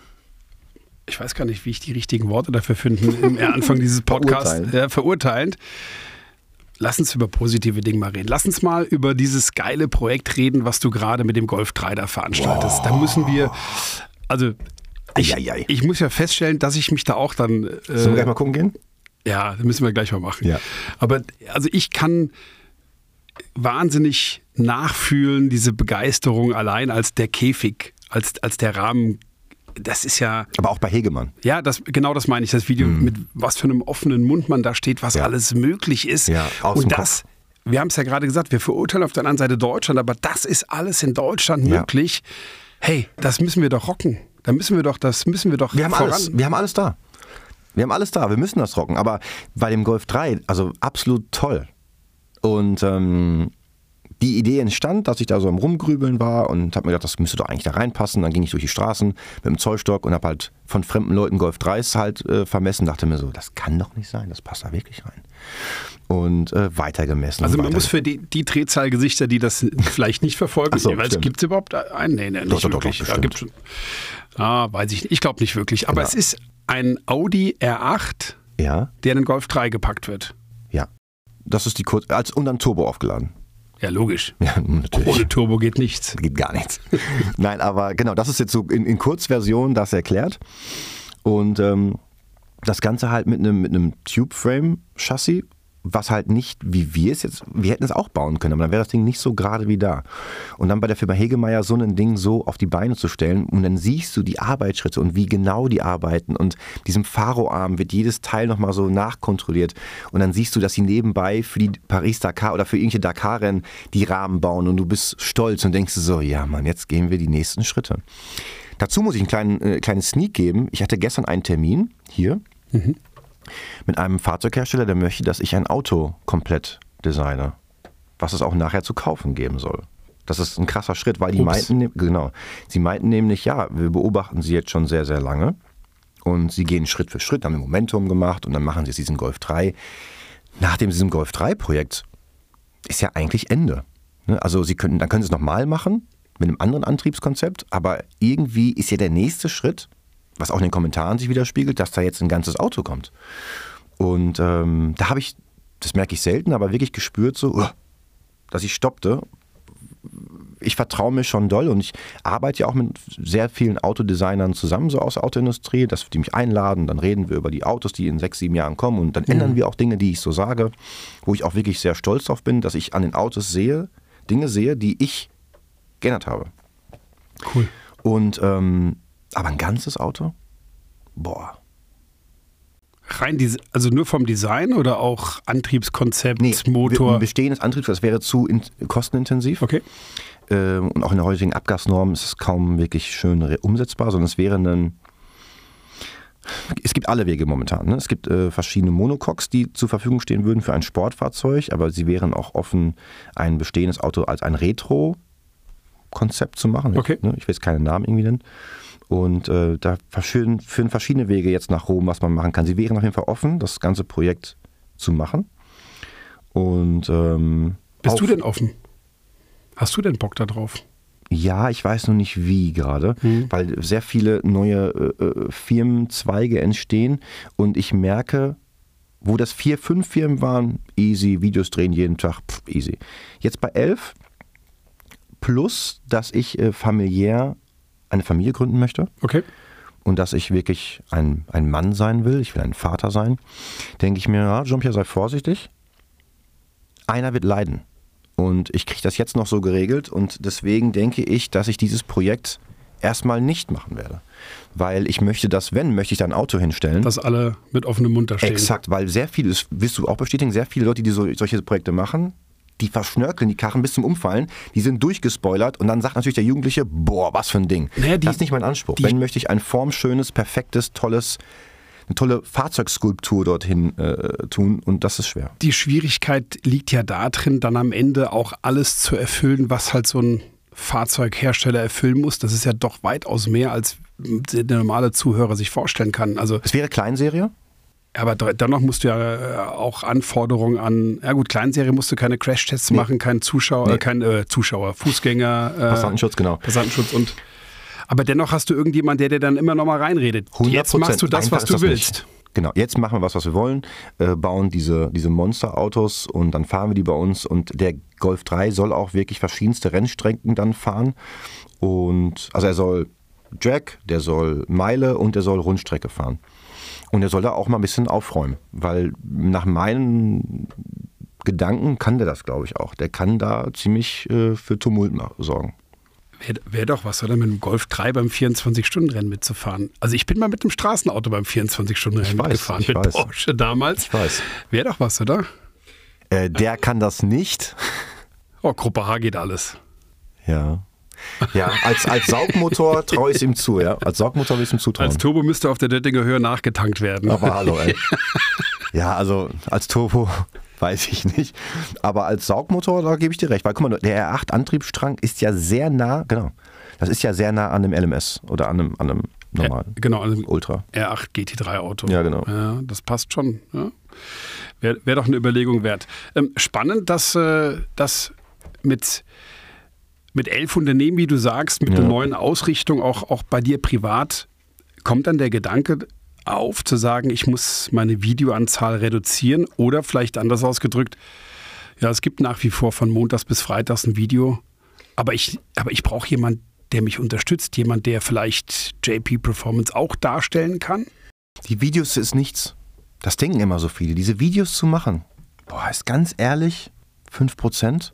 Speaker 1: ich weiß gar nicht, wie ich die richtigen Worte dafür finden, im Anfang dieses Podcasts, verurteilend. Ja, verurteilend. Lass uns über positive Dinge mal reden. Lass uns mal über dieses geile Projekt reden, was du gerade mit dem Golf 3 da veranstaltest. Wow. Da müssen wir, also ich, ich, muss ja feststellen, dass ich mich da auch dann.
Speaker 2: Äh, Sollen wir gleich mal gucken gehen?
Speaker 1: Ja, das müssen wir gleich mal machen.
Speaker 2: Ja.
Speaker 1: Aber also ich kann wahnsinnig nachfühlen, diese Begeisterung allein als der Käfig, als, als der Rahmen. Das ist ja.
Speaker 2: Aber auch bei Hegemann.
Speaker 1: Ja, das, genau das meine ich. Das Video, mhm. mit was für einem offenen Mund man da steht, was ja. alles möglich ist.
Speaker 2: Ja,
Speaker 1: Und das, Kopf. wir haben es ja gerade gesagt, wir verurteilen auf der anderen Seite Deutschland, aber das ist alles in Deutschland ja. möglich. Hey, das müssen wir doch rocken. Da müssen wir doch, das müssen wir doch
Speaker 2: wir haben voran. Alles, wir haben alles da. Wir haben alles da, wir müssen das rocken. Aber bei dem Golf 3, also absolut toll. Und ähm, die Idee entstand, dass ich da so am Rumgrübeln war und habe mir gedacht, das müsste doch eigentlich da reinpassen. Dann ging ich durch die Straßen mit dem Zollstock und habe halt von fremden Leuten Golf 3s halt äh, vermessen. Dachte mir so, das kann doch nicht sein, das passt da wirklich rein. Und äh, weitergemessen.
Speaker 1: Also man
Speaker 2: weiter
Speaker 1: muss für die, die Drehzahlgesichter, die das vielleicht nicht verfolgen,
Speaker 2: so,
Speaker 1: gibt es überhaupt einen? Nee, nee, nicht
Speaker 2: Doch, doch, doch,
Speaker 1: wirklich.
Speaker 2: doch,
Speaker 1: gibt's schon, ah, weiß ich nicht. Ich glaube nicht wirklich. Aber
Speaker 2: Genau.
Speaker 1: es ist ein Audi R8,
Speaker 2: Ja,
Speaker 1: der in den Golf 3 gepackt wird.
Speaker 2: ja. Das ist die Kurz... Als, und dann Turbo aufgeladen.
Speaker 1: Ja, logisch.
Speaker 2: Ja, natürlich.
Speaker 1: Ohne Turbo geht nichts.
Speaker 2: geht gar nichts. Nein, aber genau, das ist jetzt so in, in Kurzversion das erklärt. Und ähm, das Ganze halt mit einem, mit einem Tube-Frame-Chassis, was halt nicht, wie wir es jetzt, wir hätten es auch bauen können, aber dann wäre das Ding nicht so gerade wie da. Und dann bei der Firma Hegemeyer so ein Ding so auf die Beine zu stellen und dann siehst du die Arbeitsschritte und wie genau die arbeiten und diesem Faro-Arm wird jedes Teil nochmal so nachkontrolliert und dann siehst du, dass sie nebenbei für die Paris-Dakar oder für irgendwelche Dakar-Rennen die Rahmen bauen und du bist stolz und denkst so, ja Mann, jetzt gehen wir die nächsten Schritte. Dazu muss ich einen kleinen, äh, kleinen Sneak geben. Ich hatte gestern einen Termin hier mit einem Fahrzeughersteller, der möchte, dass ich ein Auto komplett designe, was es auch nachher zu kaufen geben soll. Das ist ein krasser Schritt, weil die
Speaker 1: Ups.
Speaker 2: meinten, ne- genau, sie meinten nämlich, ja, wir beobachten sie jetzt schon sehr, sehr lange und sie gehen Schritt für Schritt, haben ein Momentum gemacht und dann machen sie jetzt diesen Golf 3. Nach dem diesem Golf 3 Projekt ist ja eigentlich Ende. Ne? Also sie können, dann können sie es nochmal machen mit einem anderen Antriebskonzept, aber irgendwie ist ja der nächste Schritt, was auch in den Kommentaren sich widerspiegelt, dass da jetzt ein ganzes Auto kommt. Und ähm, da habe ich, das merke ich selten, aber wirklich gespürt so, uah, dass ich stoppte. Ich vertraue mir schon doll und ich arbeite ja auch mit sehr vielen Autodesignern zusammen, so aus der Autoindustrie, dass die mich einladen, dann reden wir über die Autos, die in sechs, sieben Jahren kommen und dann ändern wir auch Dinge, die ich so sage, wo ich auch wirklich sehr stolz drauf bin, dass ich an den Autos sehe, Dinge sehe, die ich geändert habe.
Speaker 1: Cool.
Speaker 2: Und ähm, aber ein ganzes Auto? Boah.
Speaker 1: Rein also nur vom Design oder auch Antriebskonzept,
Speaker 2: Nee,
Speaker 1: Motor?
Speaker 2: Ein bestehendes Antrieb, das wäre zu in, kostenintensiv.
Speaker 1: Okay.
Speaker 2: Ähm, und auch in der heutigen Abgasnorm ist es kaum wirklich schön umsetzbar, sondern es wäre ein. Es gibt alle Wege momentan. Ne? Es gibt äh, verschiedene Monocoques, die zur Verfügung stehen würden für ein Sportfahrzeug, aber sie wären auch offen, ein bestehendes Auto als ein Retro-Konzept zu machen.
Speaker 1: Okay.
Speaker 2: Ich, ne? ich will jetzt keinen Namen irgendwie nennen. Und äh, da führen, führen verschiedene Wege jetzt nach Rom, was man machen kann. Sie wären auf jeden Fall offen, das ganze Projekt zu machen. Und ähm,
Speaker 1: Bist du denn offen? Hast du denn Bock da drauf?
Speaker 2: Ja, ich weiß nur nicht wie gerade, weil sehr viele neue äh, äh, Firmenzweige entstehen und ich merke, wo das vier, fünf Firmen waren, easy, Videos drehen jeden Tag, pff, easy. Jetzt bei elf, plus, dass ich äh, familiär eine Familie gründen möchte
Speaker 1: Okay.
Speaker 2: und dass ich wirklich ein, ein Mann sein will, ich will ein Vater sein, denke ich mir, ja, Jean-Pierre, sei vorsichtig. Einer wird leiden. Und ich kriege das jetzt noch so geregelt und deswegen denke ich, dass ich dieses Projekt erstmal nicht machen werde. Weil ich möchte das, wenn, möchte ich da ein Auto hinstellen.
Speaker 1: Dass alle mit offenem Mund da stehen.
Speaker 2: Exakt, weil sehr viele, das wirst du auch bestätigen, sehr viele Leute, die so, solche Projekte machen, die verschnörkeln die Karren bis zum Umfallen, die sind durchgespoilert und dann sagt natürlich der Jugendliche, boah, was für ein Ding.
Speaker 1: Naja, die-
Speaker 2: das ist nicht mein Anspruch. Wenn möchte ich ein formschönes, perfektes, tolles, eine tolle Fahrzeugskulptur dorthin äh, tun und das ist schwer.
Speaker 1: Die Schwierigkeit liegt ja darin, dann am Ende auch alles zu erfüllen, was halt so ein Fahrzeughersteller erfüllen muss. Das ist ja doch weitaus mehr, als der normale Zuhörer sich vorstellen kann. Also,
Speaker 2: Es wäre Kleinserie,
Speaker 1: aber dennoch musst du ja äh, auch Anforderungen an, ja gut, Kleinserie musst du keine Crashtests machen, kein Zuschauer,
Speaker 2: Nee.
Speaker 1: äh, kein äh, Zuschauer, Fußgänger, äh,
Speaker 2: Passantenschutz, genau.
Speaker 1: Passantenschutz und aber dennoch hast du irgendjemand, der dir dann immer noch mal reinredet.
Speaker 2: 100%.
Speaker 1: Jetzt machst du das,
Speaker 2: Einfach
Speaker 1: was du
Speaker 2: das
Speaker 1: willst.
Speaker 2: Nicht. Genau, jetzt machen wir was, was wir wollen, äh, bauen diese, diese Monsterautos und dann fahren wir die bei uns und der Golf 3 soll auch wirklich verschiedenste Rennstrecken dann fahren und also er soll Drag, der soll Meile und der soll Rundstrecke fahren. Und er soll da auch mal ein bisschen aufräumen, weil nach meinen Gedanken kann der das, glaube ich, auch. Der kann da ziemlich äh, für Tumult sorgen.
Speaker 1: Wäre wär doch was, oder? Mit dem Golf 3 beim 24-Stunden-Rennen mitzufahren. Also ich bin mal mit dem Straßenauto beim 24-Stunden-Rennen
Speaker 2: Ich weiß,
Speaker 1: mitgefahren,
Speaker 2: ich
Speaker 1: mit
Speaker 2: weiß.
Speaker 1: Porsche damals.
Speaker 2: Ich weiß.
Speaker 1: Wäre doch was, oder?
Speaker 2: Äh, der kann das nicht.
Speaker 1: Oh, Gruppe H geht alles.
Speaker 2: Ja. Ja, als, als Saugmotor traue ich es ihm zu, ja. Als Saugmotor will ich ihm zutrauen.
Speaker 1: Als Turbo müsste auf der Döttinger Höhe nachgetankt werden.
Speaker 2: Aber hallo, ey. Ja, also als Turbo weiß ich nicht. Aber als Saugmotor, da gebe ich dir recht. Weil guck mal, der R8-Antriebsstrang ist ja sehr nah, genau. Das ist ja sehr nah an dem LMS oder an einem, an einem normalen
Speaker 1: genau, an einem
Speaker 2: Ultra.
Speaker 1: R8 GT3 Auto.
Speaker 2: Ja, genau.
Speaker 1: Ja, das passt schon. Ja. Wäre wär doch eine Überlegung wert. Ähm, spannend, dass äh, das mit, mit elf Unternehmen, wie du sagst, mit
Speaker 2: Ja.
Speaker 1: der neuen Ausrichtung, auch, auch bei dir privat, kommt dann der Gedanke auf, zu sagen, ich muss meine Videoanzahl reduzieren oder vielleicht anders ausgedrückt, ja, es gibt nach wie vor von Montags bis Freitags ein Video, aber ich, aber ich brauche jemanden, der mich unterstützt, jemand, der vielleicht JP Performance auch darstellen kann.
Speaker 2: Die Videos ist nichts. Das denken immer so viele. Diese Videos zu machen, boah, ist ganz ehrlich, 5%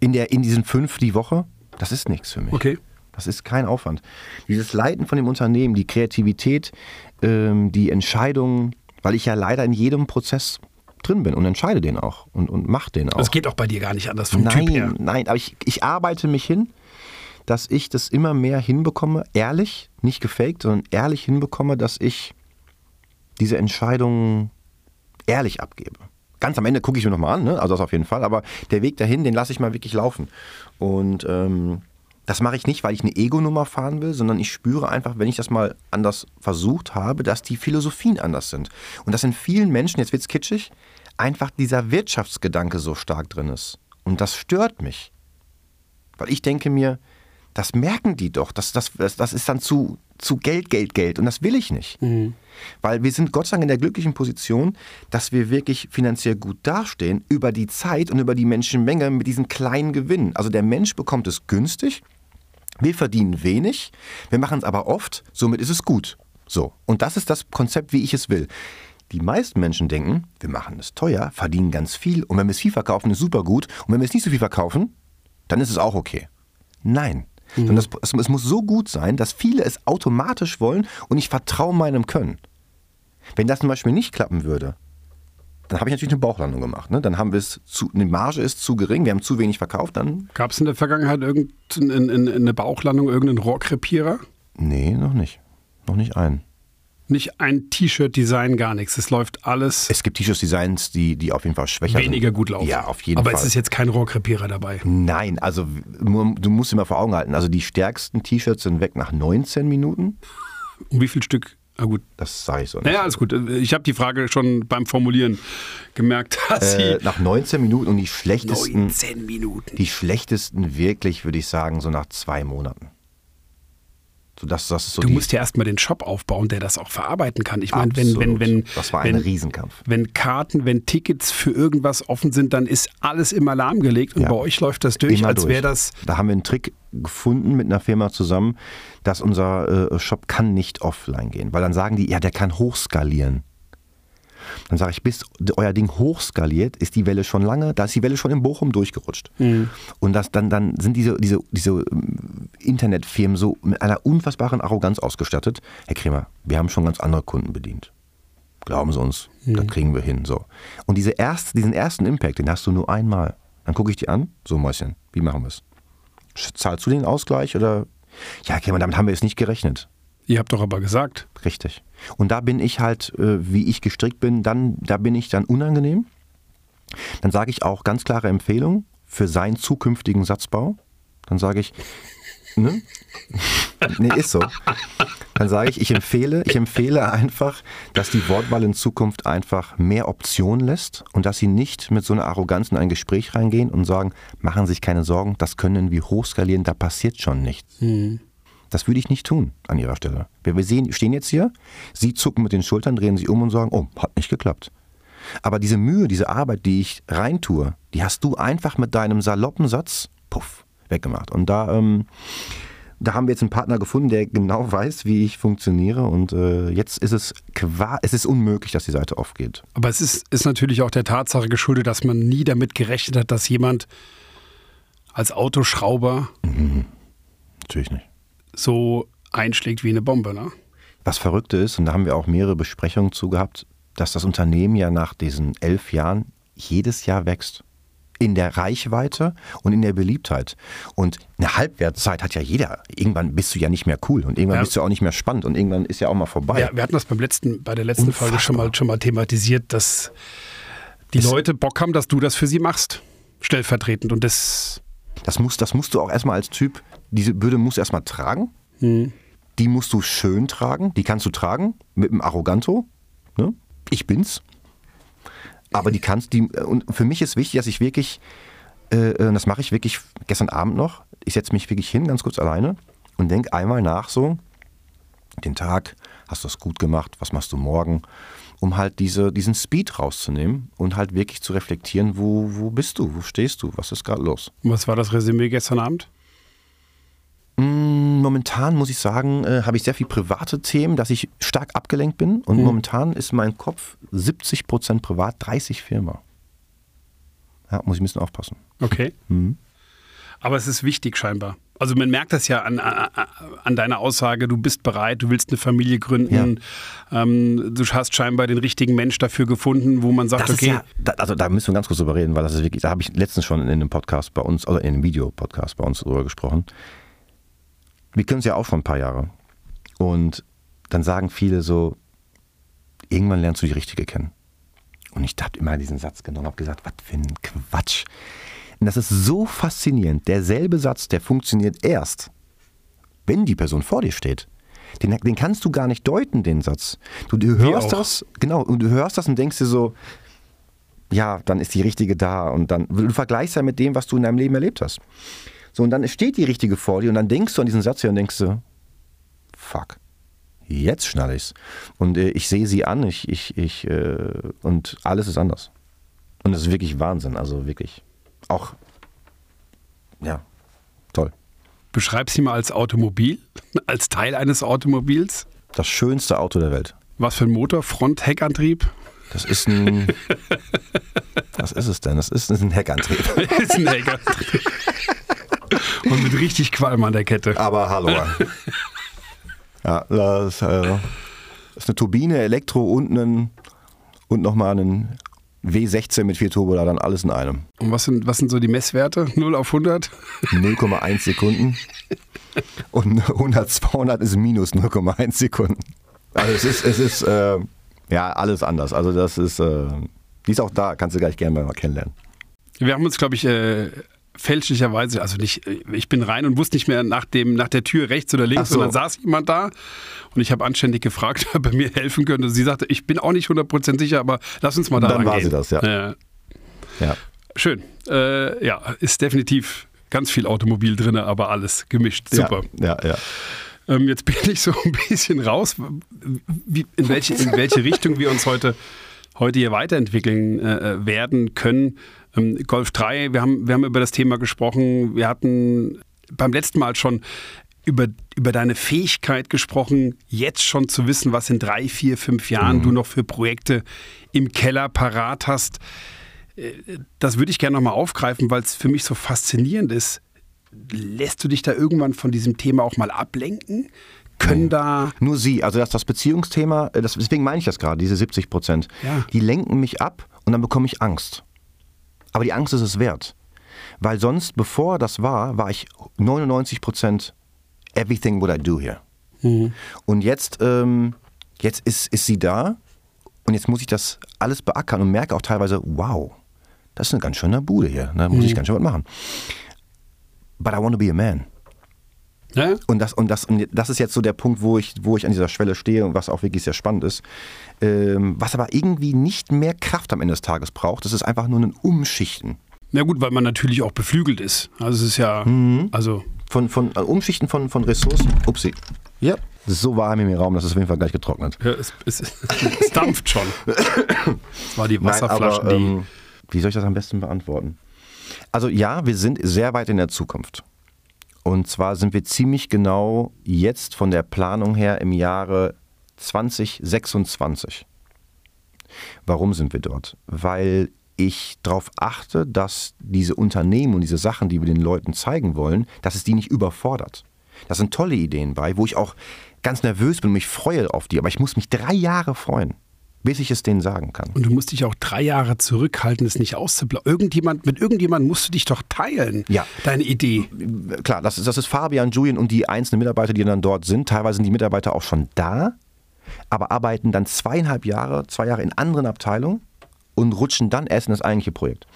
Speaker 2: in, der, in diesen fünf die Woche, das ist nichts für mich.
Speaker 1: Okay.
Speaker 2: Das ist kein Aufwand. Dieses Leiten von dem Unternehmen, die Kreativität, ähm, die Entscheidungen, weil ich ja leider in jedem Prozess drin bin und entscheide den auch und, und mache den auch.
Speaker 1: Das geht auch bei dir gar nicht anders vom Typ her.
Speaker 2: nein, nein, aber ich, ich arbeite mich hin, dass ich das immer mehr hinbekomme, ehrlich, nicht gefaked, sondern ehrlich hinbekomme, dass ich diese Entscheidungen ehrlich abgebe. Ganz am Ende gucke ich mir nochmal an, ne? also das auf jeden Fall, aber der Weg dahin, den lasse ich mal wirklich laufen. Und ähm, das mache ich nicht, weil ich eine Ego-Nummer fahren will, sondern ich spüre einfach, wenn ich das mal anders versucht habe, dass die Philosophien anders sind. Und dass in vielen Menschen, jetzt wird's kitschig, einfach dieser Wirtschaftsgedanke so stark drin ist. Und das stört mich. Weil ich denke mir, das merken die doch. Das, das, das, das ist dann zu, zu Geld, Geld, Geld. Und das will ich nicht. Weil wir sind Gott sei Dank in der glücklichen Position, dass wir wirklich finanziell gut dastehen über die Zeit und über die Menschenmenge mit diesen kleinen Gewinnen. Also der Mensch bekommt es günstig. Wir verdienen wenig, wir machen es aber oft, somit ist es gut. So. Und das ist das Konzept, wie ich es will. Die meisten Menschen denken, wir machen es teuer, verdienen ganz viel und wenn wir es viel verkaufen, ist super gut. Und wenn wir es nicht so viel verkaufen, dann ist es auch okay. Nein. Sondern das, es, muss so gut sein, dass viele es automatisch wollen und ich vertraue meinem Können. Wenn das zum Beispiel nicht klappen würde, dann habe ich natürlich eine Bauchlandung gemacht. Ne? Dann haben wir es zu, die Marge ist zu gering, wir haben zu wenig verkauft, dann.
Speaker 1: Gab es in der Vergangenheit irgendeine Bauchlandung, irgendeinen Rohrkrepierer?
Speaker 2: Nee, noch nicht. Noch nicht ein.
Speaker 1: Nicht ein T-Shirt-Design, gar nichts. Es läuft alles
Speaker 2: Es gibt T-Shirt-Designs, die, die auf jeden Fall schwächer
Speaker 1: weniger
Speaker 2: sind.
Speaker 1: gut laufen.
Speaker 2: Ja, auf jeden
Speaker 1: Aber
Speaker 2: Fall.
Speaker 1: es ist jetzt kein Rohrkrepierer dabei.
Speaker 2: Nein, also du musst immer vor Augen halten. Also die stärksten T-Shirts sind weg nach 19 Minuten.
Speaker 1: Um wie viel Stück? Na gut.
Speaker 2: Das sage ich so nicht.
Speaker 1: Naja, alles gut. Ich habe die Frage schon beim Formulieren gemerkt, dass
Speaker 2: äh,
Speaker 1: sie
Speaker 2: nach 19 Minuten und die schlechtesten,
Speaker 1: 19 Minuten.
Speaker 2: die schlechtesten wirklich, würde ich sagen, so nach zwei Monaten. So, das, das ist so
Speaker 1: Du
Speaker 2: die,
Speaker 1: musst ja erstmal den Shop aufbauen, der das auch verarbeiten kann. Ich meine, wenn, wenn, wenn,
Speaker 2: Das war ein
Speaker 1: wenn,
Speaker 2: Riesenkampf.
Speaker 1: wenn Karten, wenn Tickets für irgendwas offen sind, dann ist alles immer lahmgelegt und
Speaker 2: Ja.
Speaker 1: bei euch läuft das durch,
Speaker 2: Immer
Speaker 1: als wäre das.
Speaker 2: Da haben wir einen Trick gefunden mit einer Firma zusammen, dass unser äh, Shop kann nicht offline gehen, weil dann sagen die, ja, der kann hochskalieren. Dann sage ich, bis euer Ding hochskaliert, ist die Welle schon lange, da ist die Welle schon in Bochum durchgerutscht. Und das, dann, dann sind diese, diese, diese ähm, Internetfirmen so mit einer unfassbaren Arroganz ausgestattet. Herr Kremer, wir haben schon ganz andere Kunden bedient. Glauben Sie uns, das kriegen wir hin. So. Und diese erste, diesen ersten Impact, den hast du nur einmal. Dann gucke ich dir an, so Mäuschen, wie machen wir es? Zahlst du den Ausgleich oder? Ja, Kremer, damit haben wir jetzt nicht gerechnet.
Speaker 1: Ihr habt doch aber gesagt,
Speaker 2: Richtig. Und da bin ich halt, äh, wie ich gestrickt bin, dann, da bin ich dann unangenehm. Dann sage ich auch ganz klare Empfehlung für seinen zukünftigen Satzbau. Dann sage ich, ne? nee, ist so. Dann sage ich, ich empfehle, ich empfehle einfach, dass die Wortwahl in Zukunft einfach mehr Optionen lässt und dass sie nicht mit so einer Arroganz in ein Gespräch reingehen und sagen, machen Sie sich keine Sorgen, das können wir hochskalieren, da passiert schon nichts. Das würde ich nicht tun an ihrer Stelle. Wir wir sehen, stehen jetzt hier, sie zucken mit den Schultern, drehen sich um und sagen, oh, hat nicht geklappt. Aber diese Mühe, diese Arbeit, die ich reintue, die hast du einfach mit deinem saloppen Satz, puff, weggemacht. Und da, ähm, da haben wir jetzt einen Partner gefunden, der genau weiß, wie ich funktioniere. Und äh, jetzt ist es qua es ist unmöglich, dass die Seite aufgeht.
Speaker 1: aber es ist, ist natürlich auch der Tatsache geschuldet, dass man nie damit gerechnet hat, dass jemand als Autoschrauber
Speaker 2: Natürlich nicht.
Speaker 1: So einschlägt wie eine Bombe. Ne?
Speaker 2: Was Verrückte ist, und da haben wir auch mehrere Besprechungen zu gehabt, dass das Unternehmen ja nach diesen elf Jahren jedes Jahr wächst. In der Reichweite und in der Beliebtheit. Und eine Halbwertszeit hat ja jeder. Irgendwann bist du ja nicht mehr cool und irgendwann
Speaker 1: Ja.
Speaker 2: bist du auch nicht mehr spannend und irgendwann ist ja auch mal vorbei.
Speaker 1: Ja, wir hatten das beim letzten, bei der letzten Folge schon mal, schon mal thematisiert, dass Die
Speaker 2: Es-
Speaker 1: Leute Bock haben, dass du das für sie machst. Stellvertretend. Und das.
Speaker 2: Das, muss, das musst du auch erstmal als Typ, diese Bürde musst du erstmal tragen. Die musst du schön tragen. Die kannst du tragen mit einem Arroganto. Ne? Ich bin's. Aber die kannst, die, und für mich ist wichtig, dass ich wirklich, äh, äh, das mache ich wirklich gestern Abend noch, ich setze mich wirklich hin, ganz kurz alleine und denke einmal nach so, den Tag, hast du das gut gemacht, was machst du morgen, um halt diese, diesen Speed rauszunehmen und halt wirklich zu reflektieren, wo, wo bist du, wo stehst du, was ist gerade los.
Speaker 1: Was war das Resümee gestern Abend?
Speaker 2: Mm, Momentan muss ich sagen, äh, habe ich sehr viel private Themen, dass ich stark abgelenkt bin. Und momentan ist mein Kopf 70% privat, 30 Firma. Ja, muss ich ein bisschen aufpassen.
Speaker 1: Okay. Aber es ist wichtig scheinbar. Also man merkt das ja an, an, deiner Aussage, du bist bereit, du willst eine Familie gründen, ähm, du hast scheinbar den richtigen Mensch dafür gefunden, wo man sagt,
Speaker 2: Das
Speaker 1: okay,
Speaker 2: ja, da, also da müssen wir ganz kurz drüber reden, weil das ist wirklich, da habe ich letztens schon in einem Podcast bei uns, oder in einem Videopodcast bei uns drüber gesprochen. Wir können es ja auch schon ein paar Jahre. Und dann sagen viele so, irgendwann lernst du die Richtige kennen. Und ich habe immer diesen Satz genommen, habe gesagt, was für ein Quatsch. Und das ist so faszinierend. Derselbe Satz, der funktioniert erst, wenn die Person vor dir steht. Den, den kannst du gar nicht deuten, den Satz. Du, du hörst das, genau, und du hörst das und denkst dir so, ja, dann ist die Richtige da. Und dann, du vergleichst ja mit dem, was du in deinem Leben erlebt hast. So, und dann steht die Richtige vor dir und dann denkst du an diesen Satz hier und denkst du, fuck, jetzt schnall ich's. Und äh, ich sehe sie an, ich, ich, ich, äh, und alles ist anders. Und das ist wirklich Wahnsinn, also wirklich. Auch, ja, toll.
Speaker 1: beschreib sie mal als Automobil, als Teil eines Automobils.
Speaker 2: Das schönste Auto der Welt.
Speaker 1: Was für ein Motor? Front, Heckantrieb?
Speaker 2: Das ist ein. was ist es denn? Das ist ein Heckantrieb.
Speaker 1: ist ein Heckantrieb. Und mit richtig Qualm an der Kette.
Speaker 2: Aber hallo. ja, das äh, ist eine Turbine, Elektro und, einen, und nochmal einen W16 mit vier Turboladern, alles in einem.
Speaker 1: Und was sind, was sind so die Messwerte? 0 auf 100?
Speaker 2: 0,1 Sekunden. Und 100, 200 ist minus 0,1 Sekunden. Also es ist, es ist äh, ja alles anders. Also das ist, äh, die ist auch da, kannst du gleich gerne mal kennenlernen.
Speaker 1: Wir haben uns, glaube ich, äh, fälschlicherweise, also nicht, äh, ich bin rein und wusste nicht mehr nach, dem, nach der Tür rechts oder links,
Speaker 2: so.
Speaker 1: und dann saß jemand da und ich habe anständig gefragt, ob er mir helfen könnte. Sie sagte, ich bin auch nicht 100% sicher, aber lass uns mal da
Speaker 2: Dann war
Speaker 1: rangehen.
Speaker 2: sie das, ja.
Speaker 1: ja.
Speaker 2: Ja.
Speaker 1: Schön. Äh, ja, ist definitiv ganz viel Automobil drin, aber alles gemischt. Super.
Speaker 2: Ja, ja, ja.
Speaker 1: Ähm, jetzt bin ich so ein bisschen raus, wie, in, welche, in welche Richtung wir uns heute, heute hier weiterentwickeln äh, werden können. Ähm, Golf 3, wir haben, wir haben über das Thema gesprochen. Wir hatten beim letzten Mal schon über, über deine Fähigkeit gesprochen, jetzt schon zu wissen, was in drei, vier, fünf Jahren du noch für Projekte im Keller parat hast. Äh, Das würde ich gerne nochmal aufgreifen, weil es für mich so faszinierend ist. Lässt du dich da irgendwann von diesem Thema auch mal ablenken? Können da.
Speaker 2: Nur sie, also das, das Beziehungsthema, äh, das, deswegen meine ich das gerade, diese 70 Prozent,
Speaker 1: Ja.
Speaker 2: die lenken mich ab und dann bekomme ich Angst. Aber die Angst ist es wert. Weil sonst, bevor das war, war ich 99 Prozent everything what I do here. Und jetzt, ähm, jetzt ist, ist sie da und jetzt muss ich das alles beackern und merke auch teilweise, wow, das ist eine ganz schöne Bude hier, da muss ich ganz schön was machen. But I want to be a man.
Speaker 1: Ja?
Speaker 2: Und das, und, das, und das ist jetzt so der Punkt, wo ich, wo ich an dieser Schwelle stehe und was auch wirklich sehr spannend ist. Ähm, was aber irgendwie nicht mehr Kraft am Ende des Tages braucht, das ist einfach nur ein Umschichten.
Speaker 1: Na gut, weil man natürlich auch beflügelt ist. Also es ist ja. Also.
Speaker 2: Von, von äh, Umschichten von, von Ressourcen. Upsi. Ja. So warm in mir Raum, das ist auf jeden Fall gleich getrocknet.
Speaker 1: Ja, es, es, es dampft schon. Das war die
Speaker 2: aber, ähm, wie soll ich das am besten beantworten? Also ja, wir sind sehr weit in der Zukunft. Und zwar sind wir ziemlich genau jetzt von der Planung her im Jahre 2026. Warum sind wir dort? Weil ich darauf achte, dass diese Unternehmen und diese Sachen, die wir den Leuten zeigen wollen, dass es die nicht überfordert. Da sind tolle Ideen bei, wo ich auch ganz nervös bin und mich freue auf die. Aber ich muss mich drei Jahre freuen, bis ich es denen sagen kann.
Speaker 1: Und du musst dich auch drei Jahre zurückhalten, es nicht auszublauen. Irgendjemand, mit irgendjemandem musst du dich doch teilen.
Speaker 2: Ja.
Speaker 1: Deine Idee.
Speaker 2: klar, das ist, das ist Fabian, Julian und die einzelnen Mitarbeiter, die dann dort sind. Teilweise sind die Mitarbeiter auch schon da, aber arbeiten dann zweieinhalb Jahre, zwei Jahre in anderen Abteilungen und rutschen dann erst in das eigentliche Projekt.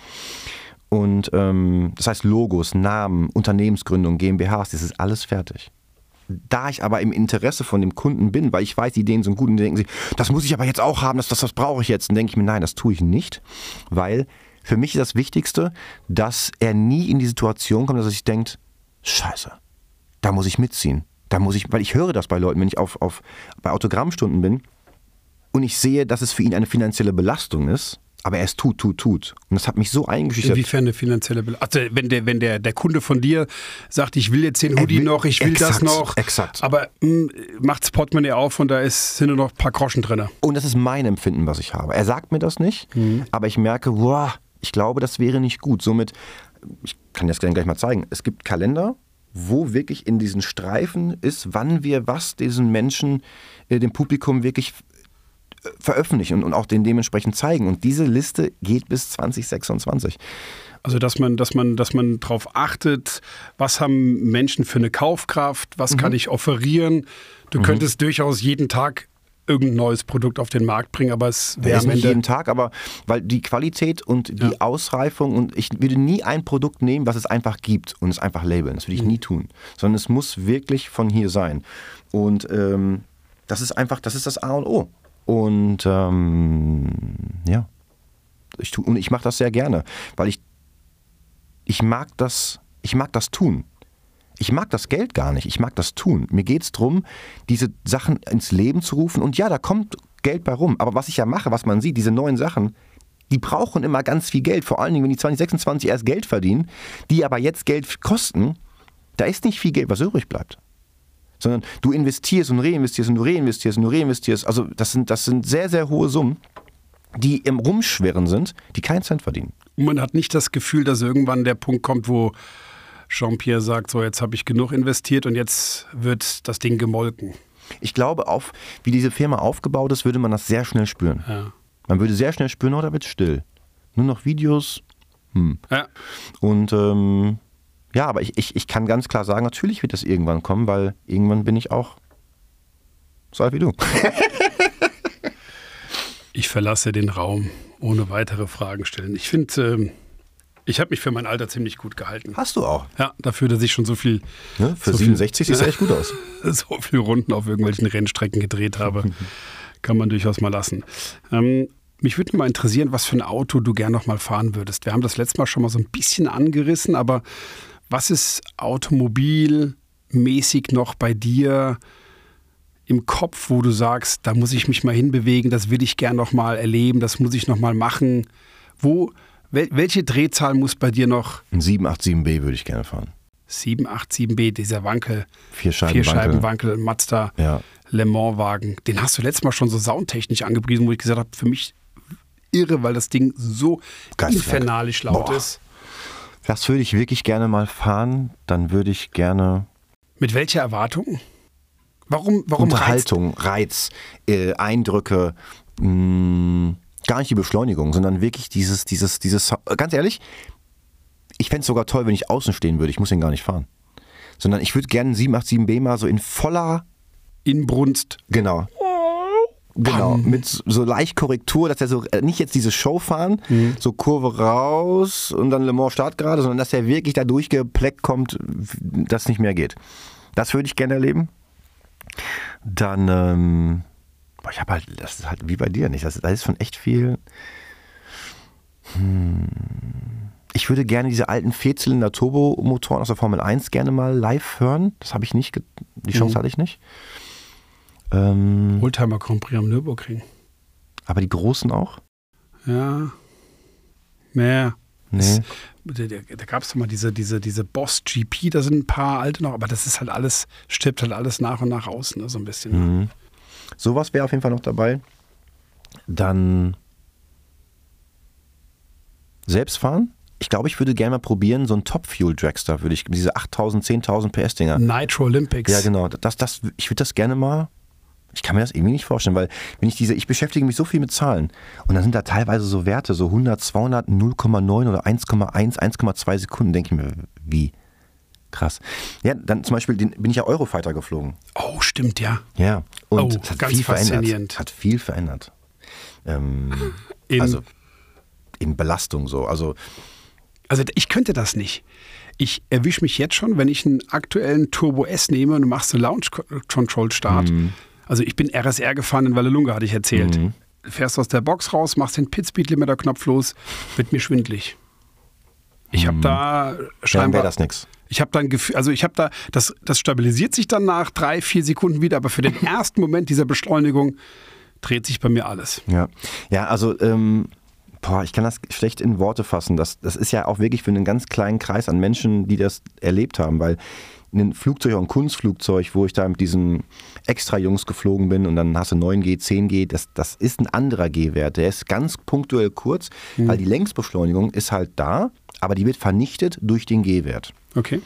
Speaker 2: Und ähm, das heißt Logos, Namen, Unternehmensgründung, GmbHs, das ist alles fertig. Da ich aber im Interesse von dem Kunden bin, weil ich weiß, die Ideen sind gut und denken sich, das muss ich aber jetzt auch haben, das, das, das brauche ich jetzt. Dann denke ich mir, nein, das tue ich nicht, weil für mich ist das Wichtigste, dass er nie in die Situation kommt, dass er sich denkt, scheiße, da muss ich mitziehen. Da muss ich, weil ich höre das bei Leuten, wenn ich auf, auf, bei Autogrammstunden bin und ich sehe, dass es für ihn eine finanzielle Belastung ist, aber er es tut, tut, tut. Und das hat mich so eingeschüchtert.
Speaker 1: Inwiefern eine finanzielle Belastung? Also wenn der, wenn der, der Kunde von dir sagt, ich will jetzt den Hoodie
Speaker 2: will-
Speaker 1: noch, ich will das
Speaker 2: exakt,
Speaker 1: noch,
Speaker 2: exakt.
Speaker 1: aber mh, macht's Portemonnaie auf und da ist, sind nur noch ein paar Groschen drin.
Speaker 2: Und das ist mein Empfinden, was ich habe. Er sagt mir das nicht, aber ich merke, wow, ich glaube, das wäre nicht gut. Somit, ich kann das gleich mal zeigen, es gibt Kalender, wo wirklich in diesen Streifen ist, wann wir was diesen Menschen, äh, dem Publikum wirklich veröffentlichen und, auch den dementsprechend zeigen. Und diese Liste geht bis 2026.
Speaker 1: Also dass man, dass man, dass man darauf achtet, was haben Menschen für eine Kaufkraft, was kann ich offerieren. Du könntest durchaus jeden Tag irgendein neues Produkt auf den Markt bringen, aber es wäre
Speaker 2: nicht
Speaker 1: Ende
Speaker 2: jeden Tag, aber weil die Qualität und die
Speaker 1: Ja.
Speaker 2: Ausreifung und ich würde nie ein Produkt nehmen, was es einfach gibt und es einfach labeln. Das würde ich
Speaker 1: Mhm.
Speaker 2: nie tun. Sondern es muss wirklich von hier sein. Und ähm, das ist einfach, das ist das A und O. Und ähm, ja, ich tu, und ich mache das sehr gerne, weil ich ich mag das, ich mag das tun. Ich mag das Geld gar nicht, ich mag das tun. Mir geht es darum, diese Sachen ins Leben zu rufen. Und ja, da kommt Geld bei rum. Aber was ich ja mache, was man sieht, diese neuen Sachen, die brauchen immer ganz viel Geld. Vor allen Dingen, wenn die 2026 erst Geld verdienen, die aber jetzt Geld kosten, da ist nicht viel Geld, was übrig bleibt. Sondern du investierst und reinvestierst und du reinvestierst und du reinvestierst. Also das sind, das sind sehr, sehr hohe Summen, die im Rumschwirren sind, die keinen Cent verdienen.
Speaker 1: Und man hat nicht das Gefühl, dass irgendwann der Punkt kommt, wo Jean-Pierre sagt, so jetzt habe ich genug investiert und jetzt wird das Ding gemolken.
Speaker 2: Ich glaube, auf, wie diese Firma aufgebaut ist, würde man das sehr schnell spüren.
Speaker 1: Ja.
Speaker 2: Man würde sehr schnell spüren, oh, da wird still. Nur noch Videos.
Speaker 1: Ja.
Speaker 2: Und ähm, ja, aber ich, ich, ich kann ganz klar sagen, natürlich wird das irgendwann kommen, weil irgendwann bin ich auch so alt wie du.
Speaker 1: Ich verlasse den Raum ohne weitere Fragen stellen. Ich finde, ähm, ich habe mich für mein Alter ziemlich gut gehalten.
Speaker 2: Hast du auch.
Speaker 1: Ja, dafür, dass ich schon so viel,
Speaker 2: Ne? Für
Speaker 1: So viel-
Speaker 2: 67 sieht es echt gut aus.
Speaker 1: so viel Runden auf irgendwelchen Rennstrecken gedreht habe, kann man durchaus mal lassen. Ähm, mich würde mal interessieren, was für ein Auto du gern noch mal fahren würdest. Wir haben das letzte Mal schon mal so ein bisschen angerissen, aber was ist automobilmäßig noch bei dir im Kopf, wo du sagst, da muss ich mich mal hinbewegen, das will ich gern noch mal erleben, das muss ich noch mal machen? Wo, wel, welche Drehzahl muss bei dir noch
Speaker 2: Ein 787B würde ich gerne fahren.
Speaker 1: 787B, dieser Wankel,
Speaker 2: Vier Scheiben.
Speaker 1: vier Scheiben
Speaker 2: Wankel.
Speaker 1: Wankel, Mazda
Speaker 2: Ja.
Speaker 1: Le Mans Wagen. Den hast du letztes Mal schon so soundtechnisch angepriesen, wo ich gesagt habe, für mich irre, weil das Ding so
Speaker 2: Geisteskrank.
Speaker 1: infernalisch laut
Speaker 2: Boah.
Speaker 1: ist.
Speaker 2: Das würde ich wirklich gerne mal fahren. Dann würde ich gerne
Speaker 1: Mit welcher Erwartung? Warum, warum
Speaker 2: Unterhaltung, Reiz, äh, Eindrücke, mh, gar nicht die Beschleunigung, sondern wirklich dieses, dieses, dieses, ganz ehrlich, ich fände es sogar toll, wenn ich außen stehen würde. Ich muss ihn gar nicht fahren. Sondern ich würde gerne einen 787B mal so in voller,
Speaker 1: Inbrunst?
Speaker 2: genau. Genau, mit so leicht Korrektur, dass er so äh, nicht jetzt diese Show fahren, so Kurve raus und dann Le Mans Start gerade, sondern dass er wirklich da durchgepleckt kommt, dass nicht mehr geht. Das würde ich gerne erleben. Dann, ähm, boah, ich habe halt, das ist halt wie bei dir nicht. Das, das ist schon echt viel. Hm. Ich würde gerne diese alten Vierzylinder Turbomotoren aus der Formel 1 gerne mal live hören. Das habe ich nicht, die Chance hatte ich nicht. Ähm,
Speaker 1: Oldtimer Grand Prix am Nürburgring.
Speaker 2: aber die großen auch?
Speaker 1: Ja. Naja.
Speaker 2: Nee.
Speaker 1: Da, da, da gab es mal diese, diese, diese Boss GP, da sind ein paar alte noch, aber das ist halt alles, stirbt halt alles nach und nach aus, ne, so ein bisschen.
Speaker 2: Mhm. Sowas wäre auf jeden Fall noch dabei. Dann selbst fahren. Ich glaube, ich würde gerne mal probieren, so ein Top Fuel Dragster würde ich, diese 8000, 10.000 PS Dinger.
Speaker 1: Nitro Olympics.
Speaker 2: Ja, genau. Das, das, ich würde das gerne mal. Ich kann mir das irgendwie nicht vorstellen, weil wenn ich diese, ich beschäftige mich so viel mit Zahlen und dann sind da teilweise so Werte, so 100, 200, 0,9 oder 1,1, 1,2 Sekunden, denke ich mir, wie? Krass. Ja, dann zum Beispiel den, bin ich ja Eurofighter geflogen.
Speaker 1: Oh, stimmt, ja.
Speaker 2: Ja, und
Speaker 1: Oh,
Speaker 2: hat
Speaker 1: ganz
Speaker 2: viel verändert. Hat viel verändert. Ähm,
Speaker 1: In
Speaker 2: also in Belastung so. Also
Speaker 1: Also ich könnte das nicht. Ich erwische mich jetzt schon, wenn ich einen aktuellen Turbo S nehme und du machst einen Launch Control Start. Also ich bin RSR gefahren in Vallelunga, hatte ich erzählt. Fährst aus der Box raus, machst den Pit Speed Limiter Knopf los, wird mir schwindlig. Ich habe da
Speaker 2: dann
Speaker 1: scheinbar
Speaker 2: wäre das nix.
Speaker 1: Ich habe dann Gefühl, also ich habe da, das, das stabilisiert sich dann nach drei, vier Sekunden wieder, aber für den ersten Moment dieser Beschleunigung dreht sich bei mir alles.
Speaker 2: Ja, ja also ähm, boah, ich kann das schlecht in Worte fassen. Das, das ist ja auch wirklich für einen ganz kleinen Kreis an Menschen, die das erlebt haben, weil ein Flugzeug, auch ein Kunstflugzeug, wo ich da mit diesen Extra-Jungs geflogen bin und dann hast du 9G, 10G, das, das ist ein anderer G-Wert. Der ist ganz punktuell kurz, weil die Längsbeschleunigung ist halt da, aber die wird vernichtet durch den G-Wert
Speaker 1: Okay.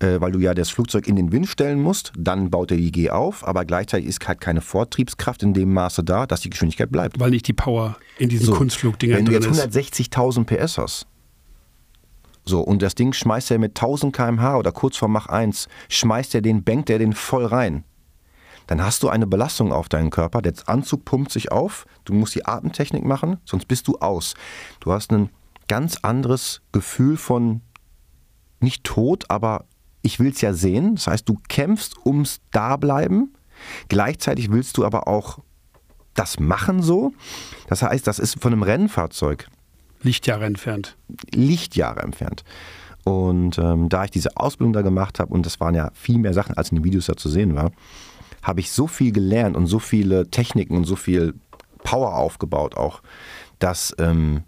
Speaker 2: äh, weil du ja das Flugzeug in den Wind stellen musst, dann baut er die G auf, aber gleichzeitig ist halt keine Vortriebskraft in dem Maße da, dass die Geschwindigkeit bleibt.
Speaker 1: Weil nicht die Power in diesen
Speaker 2: So,
Speaker 1: Kunstflugdingern
Speaker 2: Wenn du
Speaker 1: drin
Speaker 2: jetzt
Speaker 1: ist.
Speaker 2: 160.000 PS hast, so, und das Ding schmeißt er mit 1000 km/h oder kurz vor Mach 1, schmeißt er den, bankt er den voll rein. Dann hast du eine Belastung auf deinen Körper, der Anzug pumpt sich auf, du musst die Atemtechnik machen, sonst bist du aus. Du hast ein ganz anderes Gefühl von nicht tot, aber ich will es ja sehen. Das heißt, du kämpfst ums Dableiben. Gleichzeitig willst du aber auch das machen so. Das heißt, das ist von einem Rennfahrzeug
Speaker 1: Lichtjahre entfernt.
Speaker 2: Lichtjahre entfernt. Und ähm, da ich diese Ausbildung da gemacht habe, und das waren ja viel mehr Sachen, als in den Videos da zu sehen war, habe ich so viel gelernt und so viele Techniken und so viel Power aufgebaut auch, dass ähm,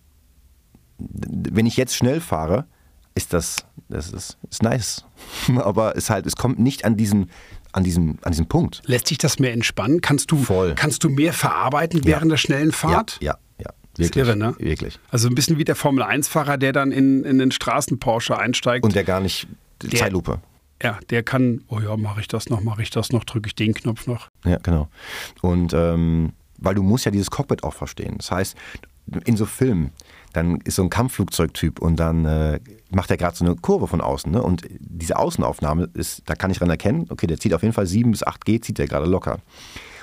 Speaker 2: wenn ich jetzt schnell fahre, ist das, das ist, ist nice. Aber es halt, es kommt nicht an diesen, an diesem, an diesem Punkt.
Speaker 1: Lässt sich das mehr entspannen? Kannst du,
Speaker 2: Voll.
Speaker 1: kannst du mehr verarbeiten während der schnellen Fahrt?
Speaker 2: Ja, ja, ja. Wirklich,
Speaker 1: irre, ne?
Speaker 2: Wirklich.
Speaker 1: Also ein bisschen wie der Formel-1-Fahrer, der dann in, in den Straßen-Porsche einsteigt.
Speaker 2: Und der gar nicht, Zeitlupe.
Speaker 1: ja, der kann, oh ja, mache ich das noch, mache ich das noch, drücke ich den Knopf noch.
Speaker 2: Ja, genau. Und ähm, weil du musst ja dieses Cockpit auch verstehen. Das heißt, in so Filmen, dann ist so ein Kampfflugzeugtyp und dann äh, macht er gerade so eine Kurve von außen. Ne? Und diese Außenaufnahme ist, da kann ich dran erkennen, okay, der zieht auf jeden Fall 7 bis 8 G, zieht der gerade locker.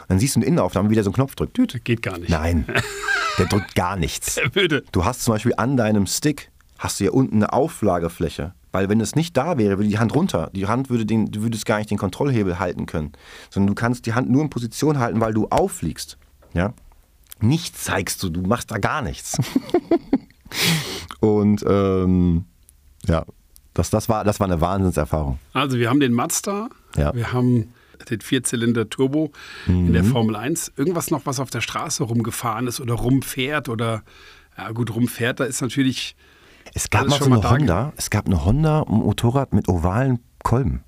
Speaker 2: Und dann siehst du in der Innenaufnahme, wie der so einen Knopf drückt. Düt.
Speaker 1: Geht gar nicht.
Speaker 2: Nein, der drückt gar nichts.
Speaker 1: Er würde.
Speaker 2: Du hast zum Beispiel an deinem Stick, hast du ja unten eine Auflagefläche. Weil wenn es nicht da wäre, würde die Hand runter. Die Hand würde den, du würdest gar nicht den Kontrollhebel halten können. Sondern du kannst die Hand nur in Position halten, weil du auffliegst. Ja? Nichts zeigst du, du machst da gar nichts. Und ähm, ja, das, das, war, das war eine Wahnsinnserfahrung.
Speaker 1: Also wir haben den Mazda,
Speaker 2: Ja.
Speaker 1: wir haben den Vierzylinder Turbo in
Speaker 2: Mhm.
Speaker 1: der Formel 1. Irgendwas noch, was auf der Straße rumgefahren ist oder rumfährt oder, ja gut, rumfährt, da ist natürlich,
Speaker 2: Es gab mal so eine
Speaker 1: da
Speaker 2: Honda, es gab eine Honda Motorrad mit ovalen Kolben.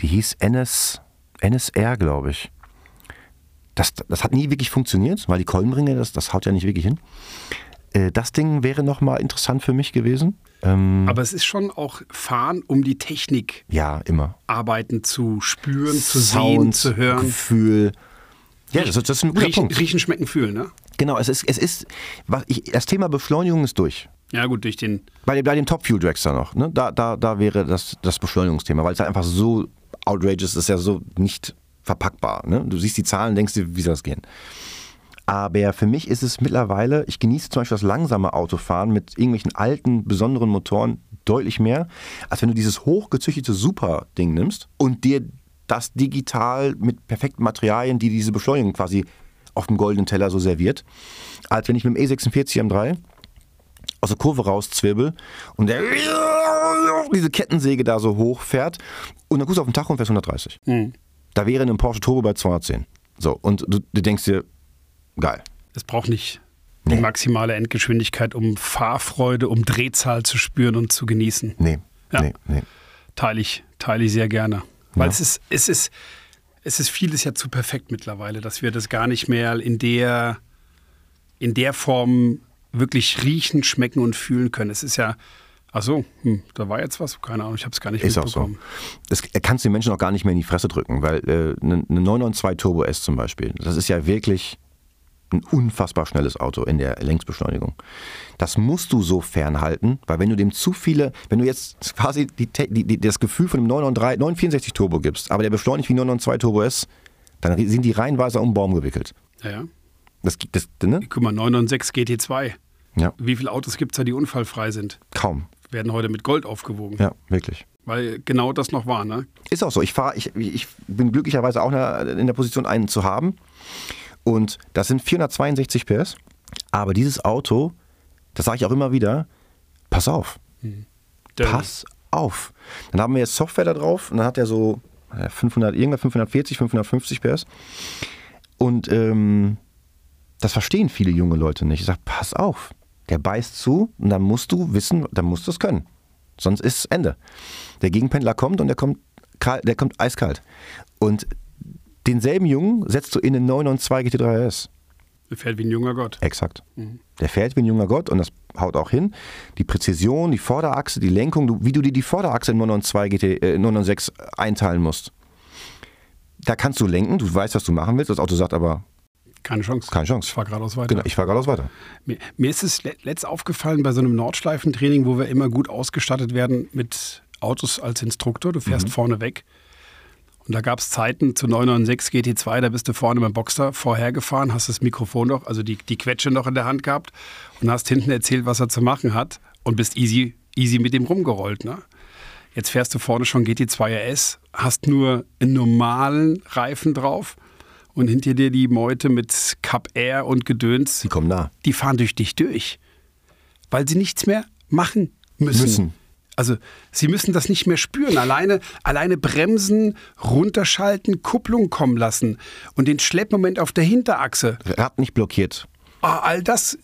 Speaker 2: Die hieß NS, NSR, glaube ich. Das, das hat nie wirklich funktioniert, weil die Kolbenringe, das, das haut ja nicht wirklich hin. Äh, Das Ding wäre nochmal interessant für mich gewesen. Ähm,
Speaker 1: aber es ist schon auch Fahren, um die Technik
Speaker 2: ja, immer.
Speaker 1: arbeiten zu spüren, zu sehen, zu hören.
Speaker 2: Gefühl. Ja, das, ist- das ist ein guter
Speaker 1: Riechen,
Speaker 2: Punkt.
Speaker 1: riechen, schmecken, fühlen, ne?
Speaker 2: Genau, es ist, es ist ich, das Thema Beschleunigung ist durch.
Speaker 1: Ja gut, durch den,
Speaker 2: Bei, bei den Top Fuel Dragster noch, ne? da, da, da wäre das, das Beschleunigungsthema, weil es halt einfach so outrageous ist, ja so nicht verpackbar. Ne? Du siehst die Zahlen, denkst dir, wie soll das gehen? Aber für mich ist es mittlerweile, ich genieße zum Beispiel das langsame Autofahren mit irgendwelchen alten, besonderen Motoren deutlich mehr, als wenn du dieses hochgezüchtete Super-Ding nimmst und dir das digital mit perfekten Materialien, die diese Beschleunigung quasi auf dem goldenen Teller so serviert, als wenn ich mit dem E46 M3 aus der Kurve rauszwirbel und der diese Kettensäge da so hoch fährt und dann guckst du auf den Tacho und fährst 130. Da wäre ein Porsche Turbo bei 210. So, und du, du denkst dir, geil.
Speaker 1: es braucht nicht die maximale Endgeschwindigkeit, um Fahrfreude, um Drehzahl zu spüren und zu genießen.
Speaker 2: Nee,
Speaker 1: Ja.
Speaker 2: nee, nee.
Speaker 1: Teile ich, teile ich sehr gerne. Weil
Speaker 2: Ja.
Speaker 1: es ist, es ist, es ist vieles ja zu perfekt mittlerweile, dass wir das gar nicht mehr in der, in der Form wirklich riechen, schmecken und fühlen können. Es ist ja, ach so, hm, da war jetzt was, keine Ahnung, ich habe es gar nicht
Speaker 2: Ist auch so.
Speaker 1: mitbekommen.
Speaker 2: Das kannst du den Menschen auch gar nicht mehr in die Fresse drücken, weil äh, eine, eine 992 Turbo S zum Beispiel, das ist ja wirklich ein unfassbar schnelles Auto in der Längsbeschleunigung. Das musst du so fernhalten, weil wenn du dem zu viele, wenn du jetzt quasi die, die, das Gefühl von dem 993, 964 Turbo gibst, aber der beschleunigt wie 992 Turbo S, dann sind die reihenweise um den Baum gewickelt.
Speaker 1: Ja, ja.
Speaker 2: Das, das, ne?
Speaker 1: Guck mal, 996 GT2.
Speaker 2: Ja.
Speaker 1: Wie viele Autos gibt es da, die unfallfrei sind?
Speaker 2: Kaum.
Speaker 1: Werden heute mit Gold aufgewogen.
Speaker 2: Ja, wirklich.
Speaker 1: Weil genau das noch war, ne?
Speaker 2: Ist auch so. Ich, fahr, ich, ich bin glücklicherweise auch in der Position, einen zu haben. Und das sind 462 PS. Aber dieses Auto, das sage ich auch immer wieder, pass auf.
Speaker 1: Denn-
Speaker 2: Pass auf. Dann haben wir jetzt Software da drauf und dann hat er so äh, 500, irgendwas 540, 550 PS. Und ähm, das verstehen viele junge Leute nicht. Ich sage, pass auf. Der beißt zu und dann musst du wissen, dann musst du es können. Sonst ist Ende. Der Gegenpendler kommt und der kommt, der kommt eiskalt. Und denselben Jungen setzt du in den 992 GT3 RS.
Speaker 1: Fährt wie ein junger Gott.
Speaker 2: Exakt. Der fährt wie ein junger Gott und das haut auch hin. Die Präzision, die Vorderachse, die Lenkung, wie du dir die Vorderachse in 992 GT, äh, 996 einteilen musst. Da kannst du lenken, du weißt, was du machen willst. Das Auto sagt aber,
Speaker 1: Keine Chance.
Speaker 2: keine Chance.
Speaker 1: Ich fahr geradeaus weiter.
Speaker 2: Genau, ich fahre geradeaus weiter.
Speaker 1: Mir, mir ist es le- letzt aufgefallen bei so einem Nordschleifentraining, wo wir immer gut ausgestattet werden mit Autos als Instruktor. Du fährst vorne weg. Und da gab es Zeiten zu 996 GT2, da bist du vorne beim Boxer vorher gefahren, hast das Mikrofon noch, also die, die Quetsche noch in der Hand gehabt und hast hinten erzählt, was er zu machen hat und bist easy, easy mit dem rumgerollt. Ne? Jetzt fährst du vorne schon GT2 RS, hast nur einen normalen Reifen drauf und hinter dir die Meute mit Cup Air und Gedöns
Speaker 2: Die kommen nah.
Speaker 1: die fahren durch dich durch, weil sie nichts mehr machen müssen.
Speaker 2: Müssen.
Speaker 1: Also sie müssen das nicht mehr spüren. Alleine, alleine bremsen, runterschalten, Kupplung kommen lassen und den Schleppmoment auf der Hinterachse.
Speaker 2: Rad nicht blockiert.
Speaker 1: Ah, all das,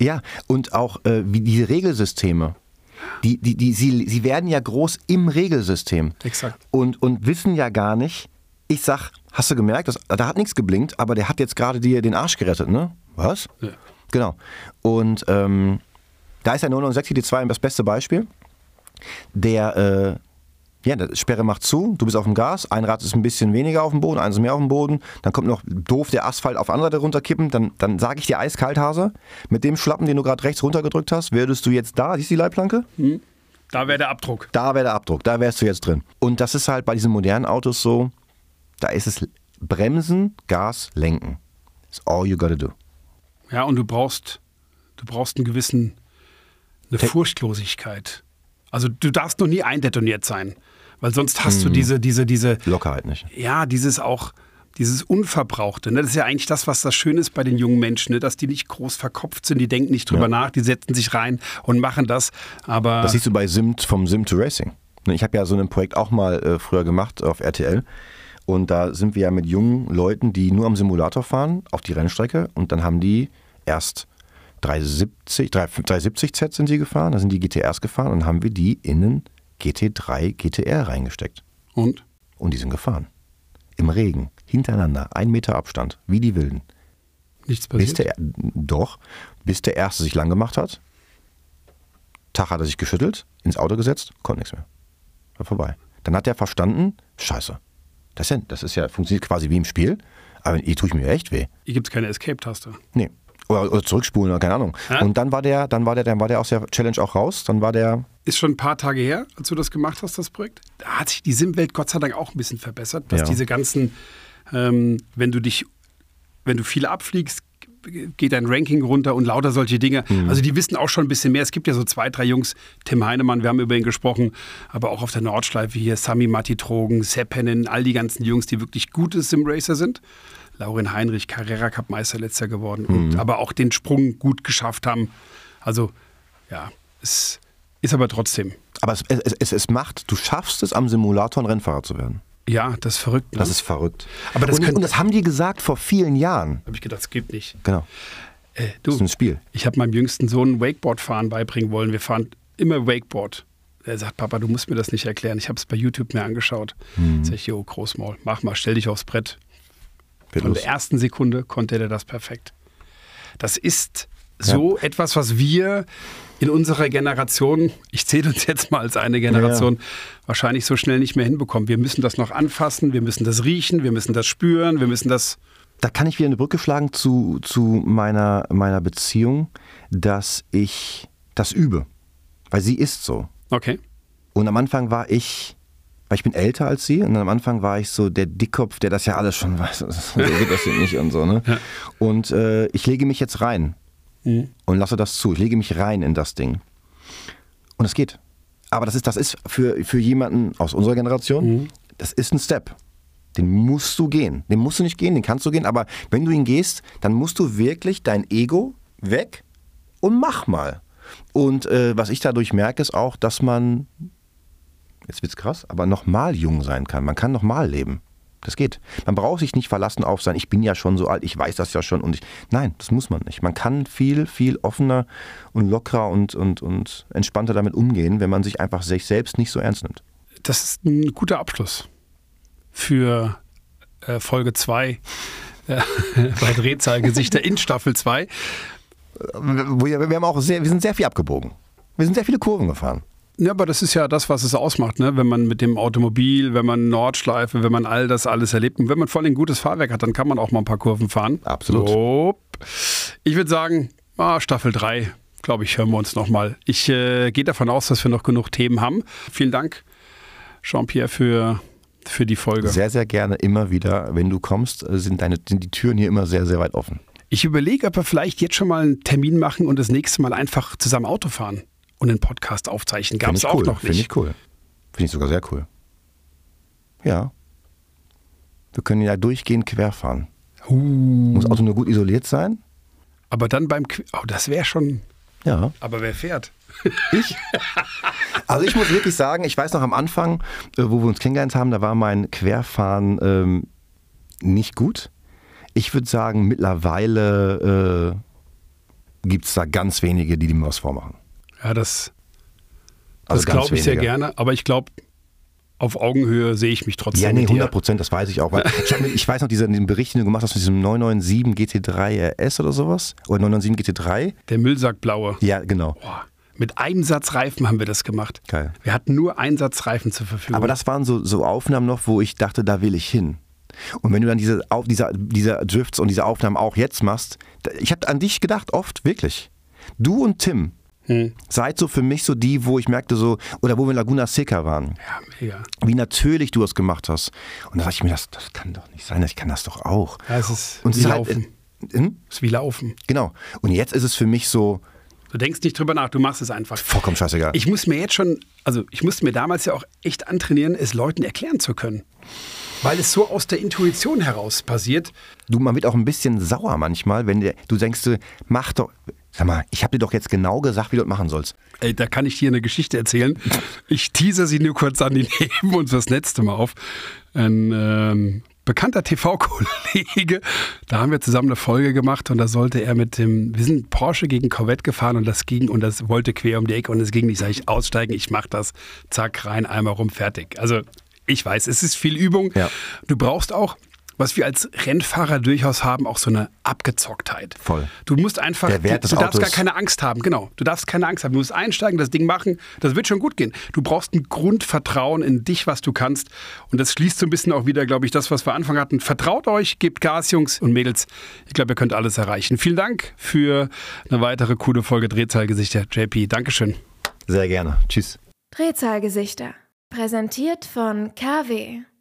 Speaker 2: Ja, und auch äh, wie diese Regelsysteme. Die, die, die, sie, sie werden ja groß im Regelsystem.
Speaker 1: Exakt.
Speaker 2: Und, und wissen ja gar nicht. Ich sag, hast du gemerkt, das, da hat nichts geblinkt, aber der hat jetzt gerade dir den Arsch gerettet, ne? Was?
Speaker 1: Ja.
Speaker 2: Genau. Und ähm, da ist der 996 GT2 das beste Beispiel. Der, äh, ja, die Sperre macht zu, du bist auf dem Gas, ein Rad ist ein bisschen weniger auf dem Boden, eins ist mehr auf dem Boden, dann kommt noch doof der Asphalt auf andere Seite runterkippen, dann, dann sage ich dir eiskalt, Hase, mit dem Schlappen, den du gerade rechts runtergedrückt hast, würdest du jetzt da, siehst du die Leitplanke?
Speaker 1: da wäre der Abdruck.
Speaker 2: Da wäre der Abdruck, da wärst du jetzt drin. Und das ist halt bei diesen modernen Autos so, da ist es Bremsen, Gas, Lenken. That's all you gotta do.
Speaker 1: Ja, und du brauchst, du brauchst einen gewissen, eine Furchtlosigkeit. Also du darfst noch nie eindetoniert sein, weil sonst hast du diese, diese, diese,
Speaker 2: Lockerheit nicht.
Speaker 1: ja, dieses auch, dieses Unverbrauchte. Ne? Das ist ja eigentlich das, was das Schöne ist bei den jungen Menschen, ne? dass die nicht groß verkopft sind, die denken nicht drüber
Speaker 2: Ja.
Speaker 1: nach, die setzen sich rein und machen das. Aber
Speaker 2: Das siehst du bei Simt vom Sim to Racing. Ne, Ich habe ja so ein Projekt auch mal äh, früher gemacht auf RTL. Und da sind wir ja mit jungen Leuten, die nur am Simulator fahren, auf die Rennstrecke. Und dann haben die erst 370, 370 Z sind die gefahren, dann sind die GTRs gefahren und haben wir die in einen GT3 GTR reingesteckt.
Speaker 1: und?
Speaker 2: Und die sind gefahren. Im Regen, hintereinander, ein Meter Abstand, wie die Wilden.
Speaker 1: Nichts
Speaker 2: Bis
Speaker 1: passiert.
Speaker 2: der, doch, bis der Erste sich lang gemacht hat. Tag hat er sich geschüttelt, ins Auto gesetzt, konnte nichts mehr. War vorbei. Dann hat er verstanden, scheiße. Das ist ja, das ist ja funktioniert quasi wie im Spiel, aber hier tue ich mir echt weh.
Speaker 1: Hier gibt es keine Escape-Taste.
Speaker 2: Nee. Oder, oder zurückspulen oder keine Ahnung.
Speaker 1: Ja.
Speaker 2: Und dann war der, dann war der, dann war der aus der Challenge auch raus. Dann war der,
Speaker 1: Ist schon ein paar Tage her, als du das gemacht hast, das Projekt. Da hat sich die Sim-Welt Gott sei Dank auch ein bisschen verbessert, dass
Speaker 2: Ja.
Speaker 1: diese ganzen, ähm, wenn du dich, wenn du viel abfliegst, geht dein Ranking runter und lauter solche Dinge.
Speaker 2: Mhm.
Speaker 1: Also die wissen auch schon ein bisschen mehr. Es gibt ja so zwei, drei Jungs, Tim Heinemann, wir haben über ihn gesprochen, aber auch auf der Nordschleife hier, Sami Matti Trogen, Seppenin, all die ganzen Jungs, die wirklich gute Sim-Racer sind. Laurin Heinrich, Carrera Cup Meister letzter geworden,
Speaker 2: Mhm.
Speaker 1: und, aber auch den Sprung gut geschafft haben. Also ja, es ist aber trotzdem,
Speaker 2: aber es, es, es, es macht, du schaffst es am Simulator ein Rennfahrer zu werden.
Speaker 1: ja, das ist verrückt. Ne?
Speaker 2: Das ist verrückt.
Speaker 1: Aber das
Speaker 2: und,
Speaker 1: könnte-
Speaker 2: und das haben die gesagt vor vielen Jahren.
Speaker 1: habe ich gedacht, das gibt nicht.
Speaker 2: Genau.
Speaker 1: Äh,
Speaker 2: Das
Speaker 1: du,
Speaker 2: ist ein Spiel.
Speaker 1: ich habe meinem jüngsten Sohn Wakeboard-Fahren beibringen wollen. Wir fahren immer Wakeboard. Er sagt, Papa, du musst mir das nicht erklären. Ich habe es bei YouTube mir angeschaut.
Speaker 2: Mhm.
Speaker 1: Sag ich, jo, Großmaul, mach mal, stell dich aufs Brett. Von der ersten Sekunde konnte er das perfekt. Das ist so etwas, was wir in unserer Generation, ich zähle uns jetzt mal als eine Generation, wahrscheinlich so schnell nicht mehr hinbekommen. Wir müssen das noch anfassen, wir müssen das riechen, wir müssen das spüren, wir müssen das.
Speaker 2: da kann ich wieder eine Brücke schlagen zu, zu meiner, meiner Beziehung, dass ich das übe. Weil sie ist so.
Speaker 1: Okay.
Speaker 2: Und am Anfang war ich, weil ich bin älter als sie, und am Anfang war ich so der Dickkopf, der das ja alles schon weiß. So geht das hier nicht und so, ne? Und äh, ich lege mich jetzt rein. und lasse das zu. Ich lege mich rein in das Ding. Und es geht. Aber das ist, das ist für, für jemanden aus unserer Generation, das ist ein Step. Den musst du gehen. Den musst du nicht gehen, den kannst du gehen, aber wenn du ihn gehst, dann musst du wirklich dein Ego weg und mach mal. Und äh, was ich dadurch merke, ist auch, dass man, jetzt wird's krass, aber nochmal jung sein kann. Man kann nochmal leben. Das geht. Man braucht sich nicht verlassen auf sein, ich bin ja schon so alt, ich weiß das ja schon und ich. Nein, das muss man nicht. Man kann viel, viel offener und lockerer und, und, und entspannter damit umgehen, wenn man sich einfach sich selbst nicht so ernst nimmt.
Speaker 1: Das ist ein guter Abschluss für äh, Folge 2 äh, bei Drehzahlgesichter in Staffel 2.
Speaker 2: Wir, wir, haben auch sehr, wir sind sehr viel abgebogen. Wir sind sehr viele Kurven gefahren.
Speaker 1: Ja, aber das ist ja das, was es ausmacht, ne? wenn man mit dem Automobil, wenn man Nordschleife, wenn man all das alles erlebt und wenn man vor allem ein gutes Fahrwerk hat, dann kann man auch mal ein paar Kurven fahren.
Speaker 2: Absolut.
Speaker 1: So. Ich würde sagen, ah, Staffel 3, glaube ich, hören wir uns nochmal. Ich äh, gehe davon aus, dass wir noch genug Themen haben. Vielen Dank, Jean-Pierre, für, für die Folge.
Speaker 2: Sehr, sehr gerne immer wieder. Wenn du kommst, sind, deine, sind die Türen hier immer sehr, sehr weit offen.
Speaker 1: Ich überlege, ob wir vielleicht jetzt schon mal einen Termin machen und das nächste Mal einfach zusammen Auto fahren und einen Podcast aufzeichnen. Gab es auch
Speaker 2: cool.
Speaker 1: noch nicht.
Speaker 2: Finde ich cool. Finde ich sogar sehr cool. Ja. Wir können ja durchgehend querfahren.
Speaker 1: Uh,
Speaker 2: Muss Auto nur gut isoliert sein.
Speaker 1: aber dann beim... Qu oh, das wäre schon...
Speaker 2: Ja.
Speaker 1: Aber wer fährt?
Speaker 2: Ich? Also ich muss wirklich sagen, ich weiß noch am Anfang, äh, wo wir uns kennengelernt haben, da war mein Querfahren ähm, nicht gut. Ich würde sagen, mittlerweile äh, gibt es da ganz wenige, die dem was vormachen.
Speaker 1: Ja, das,
Speaker 2: Also
Speaker 1: das
Speaker 2: ganz
Speaker 1: glaube ich sehr gerne. Aber ich glaube, auf Augenhöhe sehe ich mich trotzdem
Speaker 2: Ja, nee,
Speaker 1: mit dir.
Speaker 2: 100 Prozent, das weiß ich auch. Ich, hab, ich weiß noch, diesen, diesen Bericht, den du gemacht hast mit diesem 997 GT3 RS oder sowas. Oder 997 GT3.
Speaker 1: Der Müllsackblaue.
Speaker 2: Ja, genau.
Speaker 1: Boah, mit einem Satz Reifen haben wir das gemacht.
Speaker 2: Geil.
Speaker 1: Wir hatten nur einen Satz Reifen zur Verfügung.
Speaker 2: Aber das waren so, so Aufnahmen noch, wo ich dachte, da will ich hin. Und wenn du dann diese, auf, diese, diese Drifts und diese Aufnahmen auch jetzt machst, ich habe an dich gedacht, oft, wirklich. Du und Tim
Speaker 1: Hm.
Speaker 2: seid so für mich so die, wo ich merkte so, oder wo wir in Laguna Seca waren,
Speaker 1: Ja, mega.
Speaker 2: wie natürlich du das gemacht hast. Und da dachte ich mir, das, das kann doch nicht sein, ich kann das doch auch.
Speaker 1: Ja, es ist
Speaker 2: Und es
Speaker 1: wie
Speaker 2: halt,
Speaker 1: Laufen.
Speaker 2: äh, hm?
Speaker 1: Es ist wie Laufen.
Speaker 2: Genau. Und jetzt ist es für mich so,
Speaker 1: Du denkst nicht drüber nach, du machst es einfach.
Speaker 2: vollkommen scheißegal.
Speaker 1: Ich muss mir jetzt schon, also ich musste mir damals ja auch echt antrainieren, es Leuten erklären zu können. Weil es so aus der Intuition heraus passiert.
Speaker 2: Du, man wird auch ein bisschen sauer manchmal, wenn du denkst, mach doch, sag mal, ich habe dir doch jetzt genau gesagt, wie du das machen sollst.
Speaker 1: Ey, da kann ich dir eine Geschichte erzählen. Ich teaser sie nur kurz an, die nehmen uns das letzte Mal auf. Ein ähm, bekannter TV-Kollege, da haben wir zusammen eine Folge gemacht und da sollte er mit dem, wir sind Porsche gegen Corvette gefahren und das ging und das wollte quer um die Ecke und es ging nicht. Sag ich, aussteigen, ich mach das, zack, rein, einmal rum, fertig. Also ich weiß, es ist viel Übung.
Speaker 2: Ja.
Speaker 1: Du brauchst auch, was wir als Rennfahrer durchaus haben, auch so eine Abgezocktheit.
Speaker 2: Voll.
Speaker 1: Du musst einfach,
Speaker 2: Der Wert
Speaker 1: du,
Speaker 2: des
Speaker 1: du darfst gar
Speaker 2: Autos-
Speaker 1: keine Angst haben, genau. Du darfst keine Angst haben. Du musst einsteigen, das Ding machen, das wird schon gut gehen. Du brauchst ein Grundvertrauen in dich, was du kannst. Und das schließt so ein bisschen auch wieder, glaube ich, das, was wir Anfang hatten. Vertraut euch, gebt Gas, Jungs und Mädels. Ich glaube, ihr könnt alles erreichen. Vielen Dank für eine weitere coole Folge Drehzahlgesichter. JP, Dankeschön.
Speaker 2: Sehr gerne. Tschüss.
Speaker 3: Drehzahlgesichter. Präsentiert von KW.